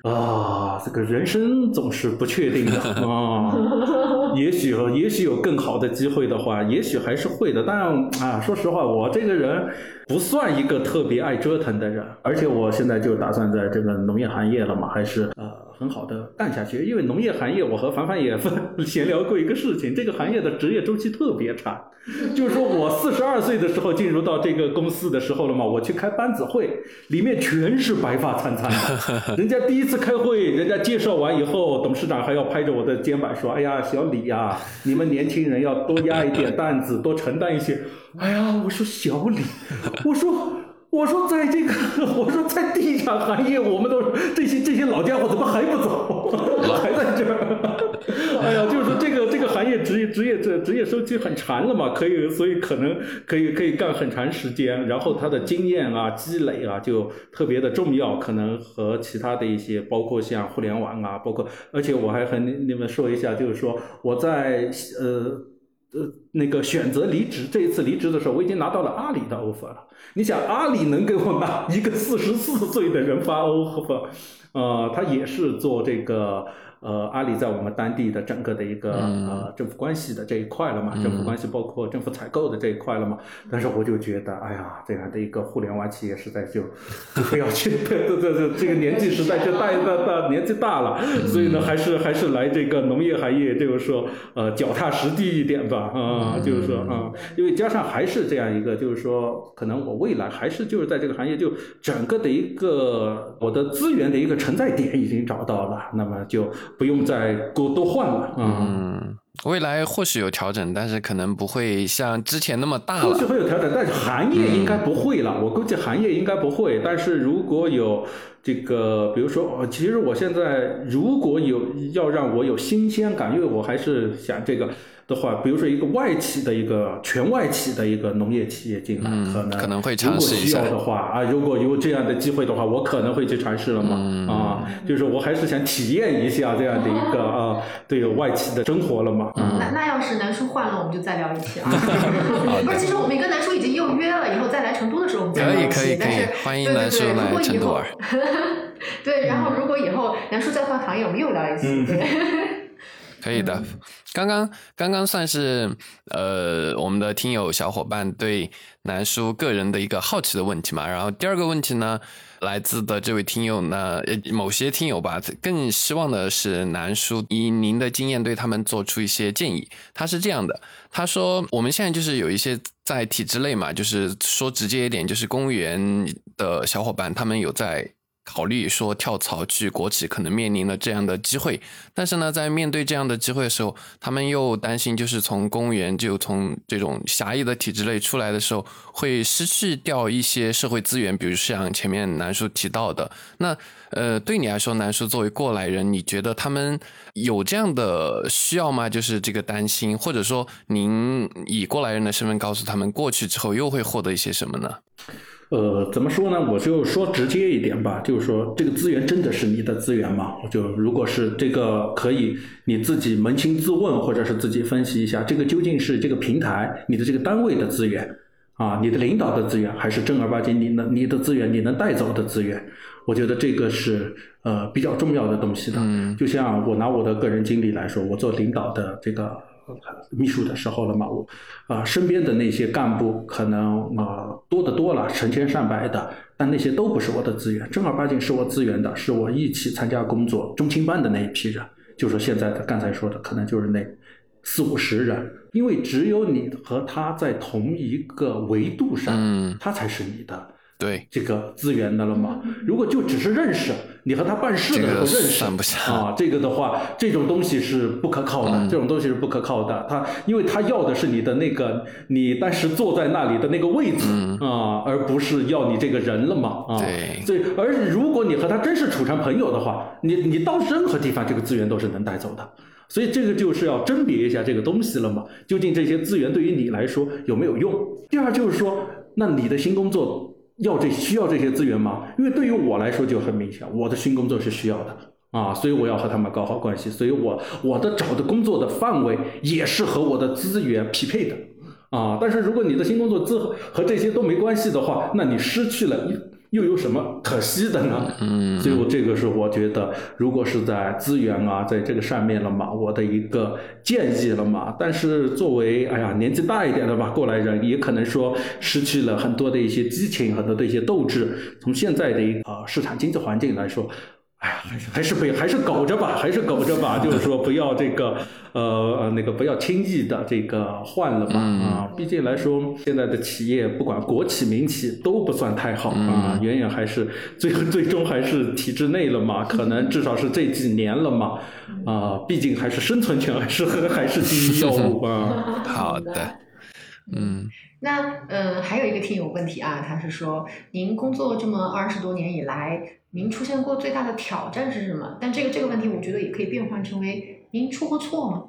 啊，这个人生总是不确定的啊，也许也许有更好的机会的话，也许还是会的。但啊，说实话，我这个人不算一个特别爱折腾的人，而且我现在就打算在这个农业行业了嘛，还是呃很好的干下去。因为农业行业，我和凡凡也分闲聊过一个事情，这个行业的职业周期特别长。就是说我四十二岁的时候进入到这个公司的时候了嘛，我去开班子会，里面全是白发苍苍的。人家第一次开会，人家介绍完以后，董事长还要拍着我的肩膀说：“哎呀，小李呀，你们年轻人要多压一点担子，多承担一些。”哎呀，我说小李，我说。我说，在这个，我说在地产行业，我们都这些这些老家伙怎么还不走，还在这儿？哎呀，就是说这个这个行业职业职业这职业周期很长了嘛，可以，所以可能可以可以干很长时间，然后他的经验啊积累啊就特别的重要，可能和其他的一些，包括像互联网啊，包括，而且我还和你你们说一下，就是说我在呃呃。那个选择离职，这一次离职的时候，我已经拿到了阿里的 offer 了。你想，阿里能给我拿一个四十四岁的人发 offer，呃，他也是做这个。呃，阿里在我们当地的整个的一个呃政府关系的这一块了嘛，政府关系包括政府采购的这一块了嘛。但是我就觉得，哎呀，这样的一个互联网企业实在就不要去，对对对，这个年纪实在就大大大年纪大了，所以呢，还是还是来这个农业行业，就是说呃脚踏实地一点吧，啊，就是说啊，因为加上还是这样一个，就是说可能我未来还是就是在这个行业就整个的一个我的资源的一个承载点已经找到了，那么就。不用再多多换了，嗯，未来或许有调整，但是可能不会像之前那么大或许会有调整，但是行业应该不会了。我估计行业应该不会，但是如果有这个，比如说，其实我现在如果有要让我有新鲜感，因为我还是想这个。的话，比如说一个外企的一个全外企的一个农业企业进来，可能可能会尝试一下。如果需要的话啊，如果有这样的机会的话，我可能会去尝试了嘛。啊，就是我还是想体验一下这样的一个 啊，对外企的生活了嘛。那那要是南叔换了，我们就再聊一期啊。不是，其实我们跟南叔已经又约了，以后再来成都的时候我们再聊一期。但是，欢迎南叔来成都玩。对，然后如果以后南叔再换行业，我们又聊一期。对。可以的，刚刚刚刚算是呃我们的听友小伙伴对南叔个人的一个好奇的问题嘛。然后第二个问题呢，来自的这位听友呢，某些听友吧，更希望的是南叔以您的经验对他们做出一些建议。他是这样的，他说我们现在就是有一些在体制内嘛，就是说直接一点，就是公务员的小伙伴，他们有在。考虑说跳槽去国企可能面临了这样的机会，但是呢，在面对这样的机会的时候，他们又担心，就是从公务员就从这种狭义的体制内出来的时候，会失去掉一些社会资源，比如像前面南叔提到的。那呃，对你来说，南叔作为过来人，你觉得他们有这样的需要吗？就是这个担心，或者说您以过来人的身份告诉他们，过去之后又会获得一些什么呢？呃，怎么说呢？我就说直接一点吧，就是说这个资源真的是你的资源吗？就如果是这个，可以你自己扪心自问，或者是自己分析一下，这个究竟是这个平台、你的这个单位的资源啊，你的领导的资源，还是正儿八经你能你的资源，你能带走的资源？我觉得这个是呃比较重要的东西的。嗯，就像我拿我的个人经历来说，我做领导的这个。秘书的时候了嘛，我啊身边的那些干部可能啊多的多了，成千上百的，但那些都不是我的资源，正儿八经是我资源的，是我一起参加工作中青班的那一批人，就是现在的刚才说的，可能就是那四五十人，因为只有你和他在同一个维度上，他才是你的。对这个资源的了嘛？如果就只是认识，你和他办事的时候认识啊，这个的话，这种东西是不可靠的，这种东西是不可靠的。他因为他要的是你的那个你当时坐在那里的那个位置啊，而不是要你这个人了嘛啊。对，所以而如果你和他真是处成朋友的话，你你到任何地方这个资源都是能带走的。所以这个就是要甄别一下这个东西了嘛？究竟这些资源对于你来说有没有用？第二就是说，那你的新工作。要这需要这些资源吗？因为对于我来说就很明显，我的新工作是需要的啊，所以我要和他们搞好关系，所以我我的找的工作的范围也是和我的资源匹配的啊。但是如果你的新工作资和这些都没关系的话，那你失去了。又有什么可惜的呢？嗯，所以我这个是我觉得，如果是在资源啊，在这个上面了嘛，我的一个建议了嘛。但是作为哎呀年纪大一点的吧，过来人也可能说失去了很多的一些激情，很多的一些斗志。从现在的一个市场经济环境来说。哎呀，还是还是不还是苟着吧，还是苟着吧。就是说，不要这个呃呃那个不要轻易的这个换了吧啊。毕竟来说，现在的企业不管国企民企都不算太好啊，远远还是最最终还是体制内了嘛。可能至少是这几年了嘛啊，毕竟还是生存权还是还是第一要务啊。好的，嗯。那呃还有一个听友问题啊，他是说您工作这么二十多年以来。您出现过最大的挑战是什么？但这个这个问题，我觉得也可以变换成为您出过错吗？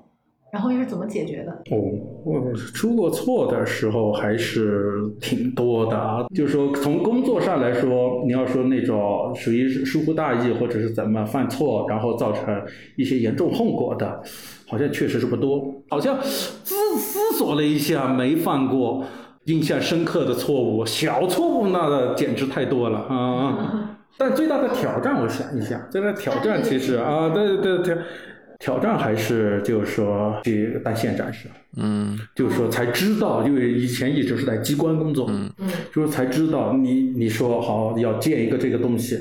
然后又是怎么解决的？哦，我出过错的时候还是挺多的啊。就是说，从工作上来说，你要说那种属于疏忽大意或者是怎么犯错，然后造成一些严重后果的，好像确实是不多。好像思思索了一下，没犯过印象深刻的错误，小错误那简直太多了啊！但最大的挑战，我想一想，最大的挑战其实啊，对对对。挑战还是就是说去当县长时，嗯，就是说才知道，因为以前一直是在机关工作，嗯，就是才知道你你说好要建一个这个东西，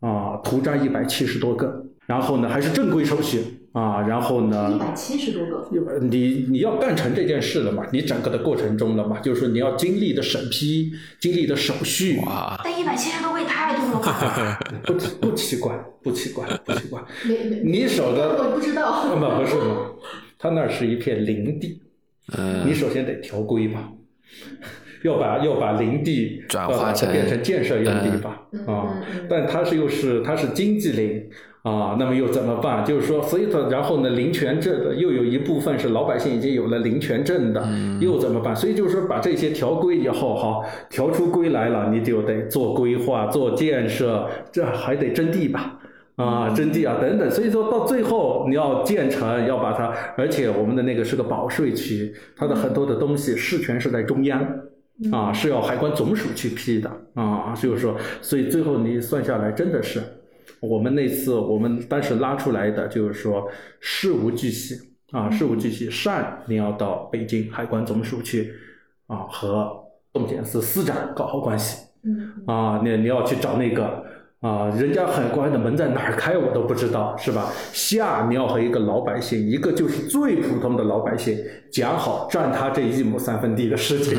啊，图章一百七十多个，然后呢还是正规手续。啊，然后呢？一百七十多个。你你要干成这件事了嘛？你整个的过程中了嘛？就是说你要经历的审批，经历的手续。哇！但一百七十多个也太多了吧？不不奇怪，不奇怪，不奇怪。你守的我不知道。不不是，他那是一片林地。嗯。你首先得调规吧，要把要把林地转化成变成建设用地吧。啊，但它是又是它是经济林。啊，那么又怎么办？就是说，所以说，然后呢，林权证的又有一部分是老百姓已经有了林权证的，又怎么办？所以就是说，把这些条规以后，哈调出规来了，你就得做规划、做建设，这还得征地吧？啊，征地啊，等等。所以说到最后，你要建成，要把它，而且我们的那个是个保税区，它的很多的东西事权是在中央，啊，是要海关总署去批的，啊，就是说，所以最后你算下来，真的是。我们那次，我们当时拉出来的就是说，事无巨细啊，事无巨细。善你要到北京海关总署去啊，和动检司司长搞好关系。嗯。啊，你你要去找那个。啊，人家很乖的门在哪儿开，我都不知道，是吧？下你要和一个老百姓，一个就是最普通的老百姓讲好占他这一亩三分地的事情，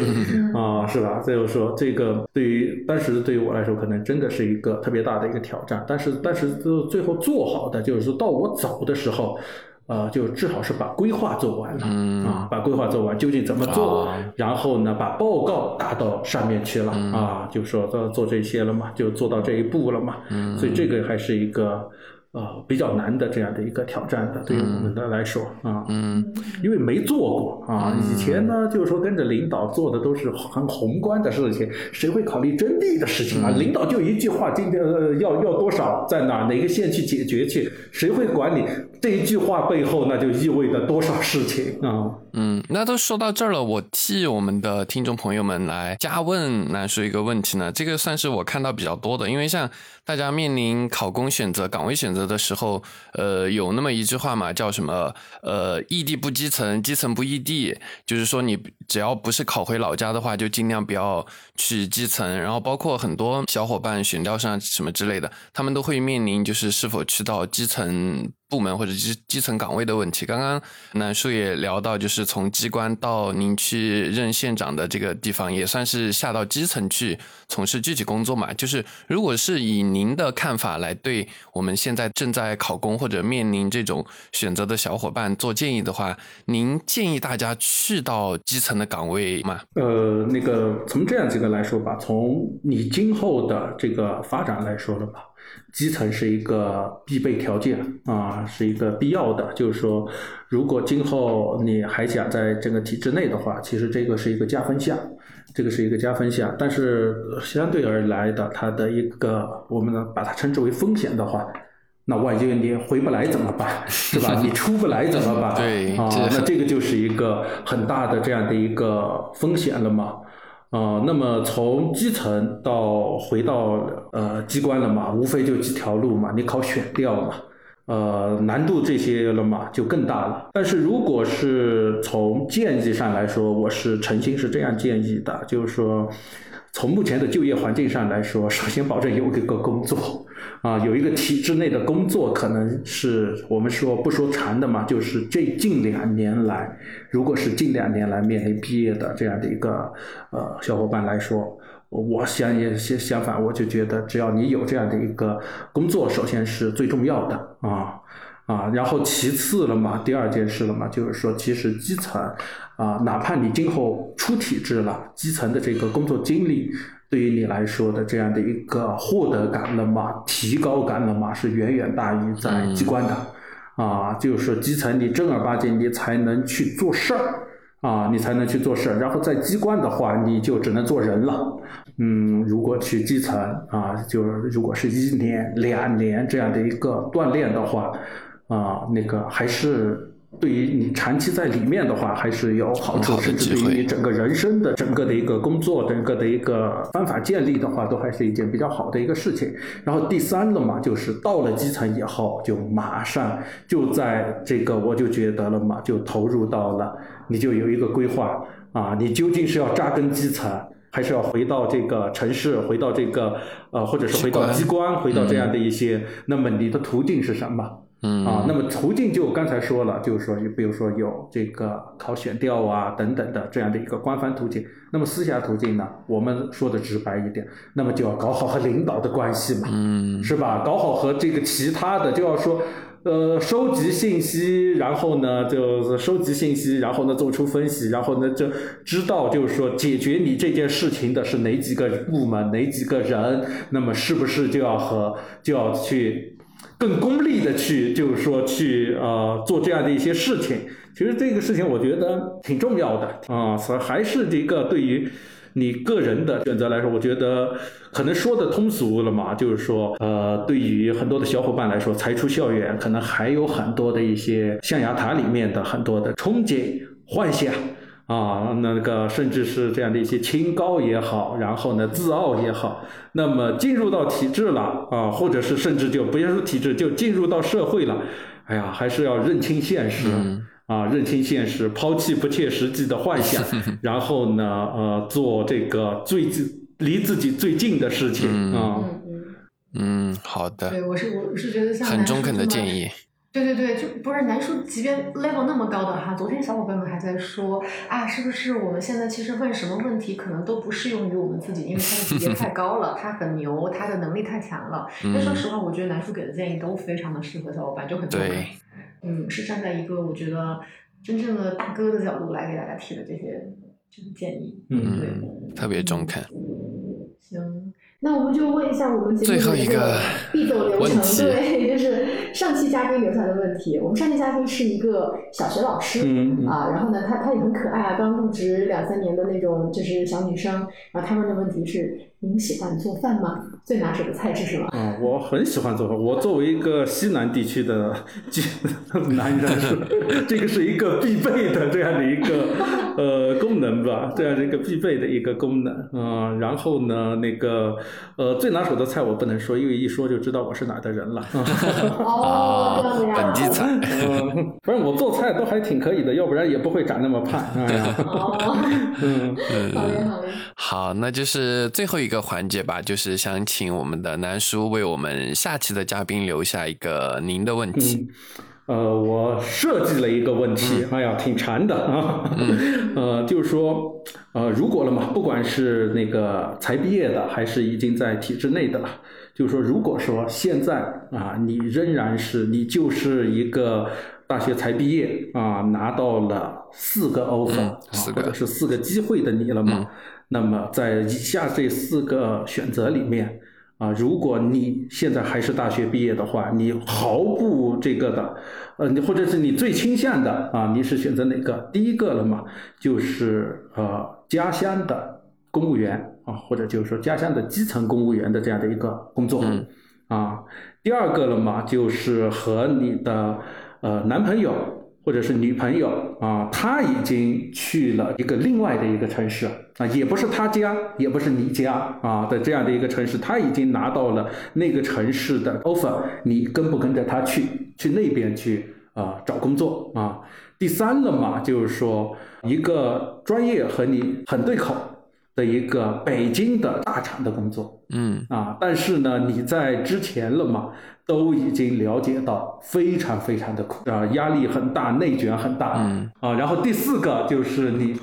啊，是吧？所以说，这个对于当时对于我来说，可能真的是一个特别大的一个挑战。但是，但是最后做好的，就是说到我走的时候。呃，就至少是把规划做完了啊，把规划做完，究竟怎么做？然后呢，把报告打到上面去了啊，就说做做这些了嘛，就做到这一步了嘛。所以这个还是一个。呃，比较难的这样的一个挑战的，对于我们的来说啊，嗯，因为没做过啊，以前呢就是说跟着领导做的都是很宏观的事情，谁会考虑征地的事情啊？领导就一句话，今天呃要要多少，在哪哪个县去解决去，谁会管你这一句话背后那就意味着多少事情啊？嗯，那都说到这儿了，我替我们的听众朋友们来加问南叔一个问题呢，这个算是我看到比较多的，因为像大家面临考公选择、岗位选择。的时候，呃，有那么一句话嘛，叫什么？呃，异地不基层，基层不异地，就是说你只要不是考回老家的话，就尽量不要去基层。然后包括很多小伙伴选调上什么之类的，他们都会面临就是是否去到基层。部门或者基基层岗位的问题，刚刚南叔也聊到，就是从机关到您去任县长的这个地方，也算是下到基层去从事具体工作嘛。就是如果是以您的看法来对我们现在正在考公或者面临这种选择的小伙伴做建议的话，您建议大家去到基层的岗位吗？呃，那个从这样几个来说吧，从你今后的这个发展来说的吧。基层是一个必备条件啊，是一个必要的。就是说，如果今后你还想在这个体制内的话，其实这个是一个加分项，这个是一个加分项。但是相对而来的，它的一个我们呢把它称之为风险的话，那万一你回不来怎么办？是吧？你出不来怎么办？对啊，那这个就是一个很大的这样的一个风险了嘛。啊，那么从基层到回到呃机关了嘛，无非就几条路嘛，你考选调嘛，呃难度这些了嘛就更大了。但是如果是从建议上来说，我是诚心是这样建议的，就是说。从目前的就业环境上来说，首先保证有一个工作，啊，有一个体制内的工作，可能是我们说不说长的嘛，就是这近两年来，如果是近两年来面临毕业的这样的一个呃小伙伴来说，我想也相相反，我就觉得只要你有这样的一个工作，首先是最重要的啊。啊，然后其次了嘛，第二件事了嘛，就是说，其实基层啊，哪怕你今后出体制了，基层的这个工作经历，对于你来说的这样的一个获得感了嘛，提高感了嘛，是远远大于在机关的。啊，就是说基层你正儿八经你才能去做事儿，啊，你才能去做事儿。然后在机关的话，你就只能做人了。嗯，如果去基层啊，就是如果是一年、两年这样的一个锻炼的话。啊，那个还是对于你长期在里面的话，还是有好处，甚至对于你整个人生的整个的一个工作、整个的一个方法建立的话，都还是一件比较好的一个事情。然后第三了嘛，就是到了基层以后，就马上就在这个，我就觉得了嘛，就投入到了，你就有一个规划啊，你究竟是要扎根基层，还是要回到这个城市，回到这个呃，或者是回到机关，回到这样的一些，那么你的途径是什么？嗯啊，那么途径就刚才说了，就是说，比如说有这个考选调啊等等的这样的一个官方途径。那么私下途径呢，我们说的直白一点，那么就要搞好和领导的关系嘛，嗯，是吧？搞好和这个其他的，就要说，呃，收集信息，然后呢，就是收集信息，然后呢做出分析，然后呢就知道，就是说解决你这件事情的是哪几个部门，哪几个人，那么是不是就要和就要去。更功利的去，就是说去呃做这样的一些事情，其实这个事情我觉得挺重要的啊，所以还是这个对于你个人的选择来说，我觉得可能说的通俗了嘛，就是说呃，对于很多的小伙伴来说，才出校园，可能还有很多的一些象牙塔里面的很多的憧憬、幻想。啊，那个甚至是这样的一些清高也好，然后呢自傲也好，那么进入到体制了啊，或者是甚至就不要说体制，就进入到社会了，哎呀，还是要认清现实啊，认清现实，抛弃不切实际的幻想，然后呢，呃，做这个最近离自己最近的事情啊。嗯，好的。对，我是我是觉得像很中肯的建议。对对对，就不是南叔，即便 level 那么高的哈，昨天小伙伴们还在说啊，是不是我们现在其实问什么问题，可能都不适用于我们自己，因为他的级别太高了，他很牛，他的能力太强了。但说实话，我觉得南叔给的建议都非常的适合小伙伴，就很对，嗯，是站在一个我觉得真正的大哥的角度来给大家提的这些就是建议，嗯，对，特别中肯。行。那我们就问一下我们节目的一个必走流程，对，就是上期嘉宾留下的问题。我们上期嘉宾是一个小学老师啊，然后呢，他他也很可爱啊，刚入职两三年的那种，就是小女生。然后他问的问题是：您喜欢做饭吗？最拿手的菜是什么？嗯，我很喜欢做饭。我作为一个西南地区的 男人，这个是一个必备的这样的一个呃功能吧，这样的一个必备的一个功能。嗯，然后呢，那个。呃，最拿手的菜我不能说，因为一说就知道我是哪的人了。哦，本地菜。嗯反正我做菜都还挺可以的，要不然也不会长那么胖。哦，嗯，好嘞，好嘞。好，那就是最后一个环节吧，就是想请我们的南叔为我们下期的嘉宾留下一个您的问题。呃，我设计了一个问题，哎呀，挺长的啊。呃，就是说，呃，如果了嘛，不管是那个才毕业的，还是已经在体制内的了，就是说，如果说现在啊，你仍然是你就是一个大学才毕业啊，拿到了四个 offer 啊，或者是四个机会的你了嘛，那么在以下这四个选择里面。啊，如果你现在还是大学毕业的话，你毫不这个的，呃，你或者是你最倾向的啊，你是选择哪个？第一个了嘛，就是呃家乡的公务员啊，或者就是说家乡的基层公务员的这样的一个工作啊。第二个了嘛，就是和你的呃男朋友。或者是女朋友啊，他已经去了一个另外的一个城市啊，也不是他家，也不是你家啊的这样的一个城市，他已经拿到了那个城市的 offer，你跟不跟着他去去那边去啊找工作啊？第三了嘛，就是说一个专业和你很对口。的一个北京的大厂的工作，嗯啊，但是呢，你在之前了嘛，都已经了解到非常非常的苦啊，压力很大，内卷很大，嗯啊，然后第四个就是你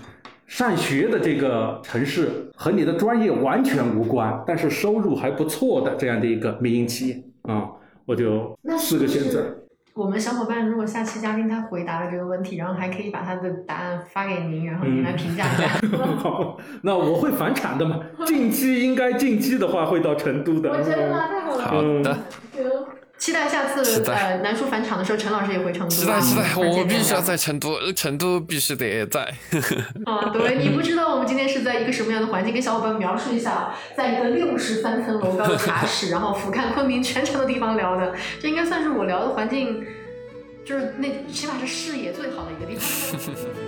上学的这个城市和你的专业完全无关，但是收入还不错的这样的一个民营企业啊，我就四个选择。我们小伙伴如果下期嘉宾他回答了这个问题，然后还可以把他的答案发给您，然后您来评价一下。好，那我会返场的嘛？近期应该近期的话会到成都的。我真的太好了。好的。期待下次呃南叔返场的时候，陈老师也回成都。期待期待，我必须要在成都，成都必须得在。啊，对，你不知道我们今天是在一个什么样的环境，跟小伙伴描述一下，在一个六十三层楼高的茶室，然后俯瞰昆明全城的地方聊的，这应该算是我聊的环境就是那起码是视野最好的一个地方。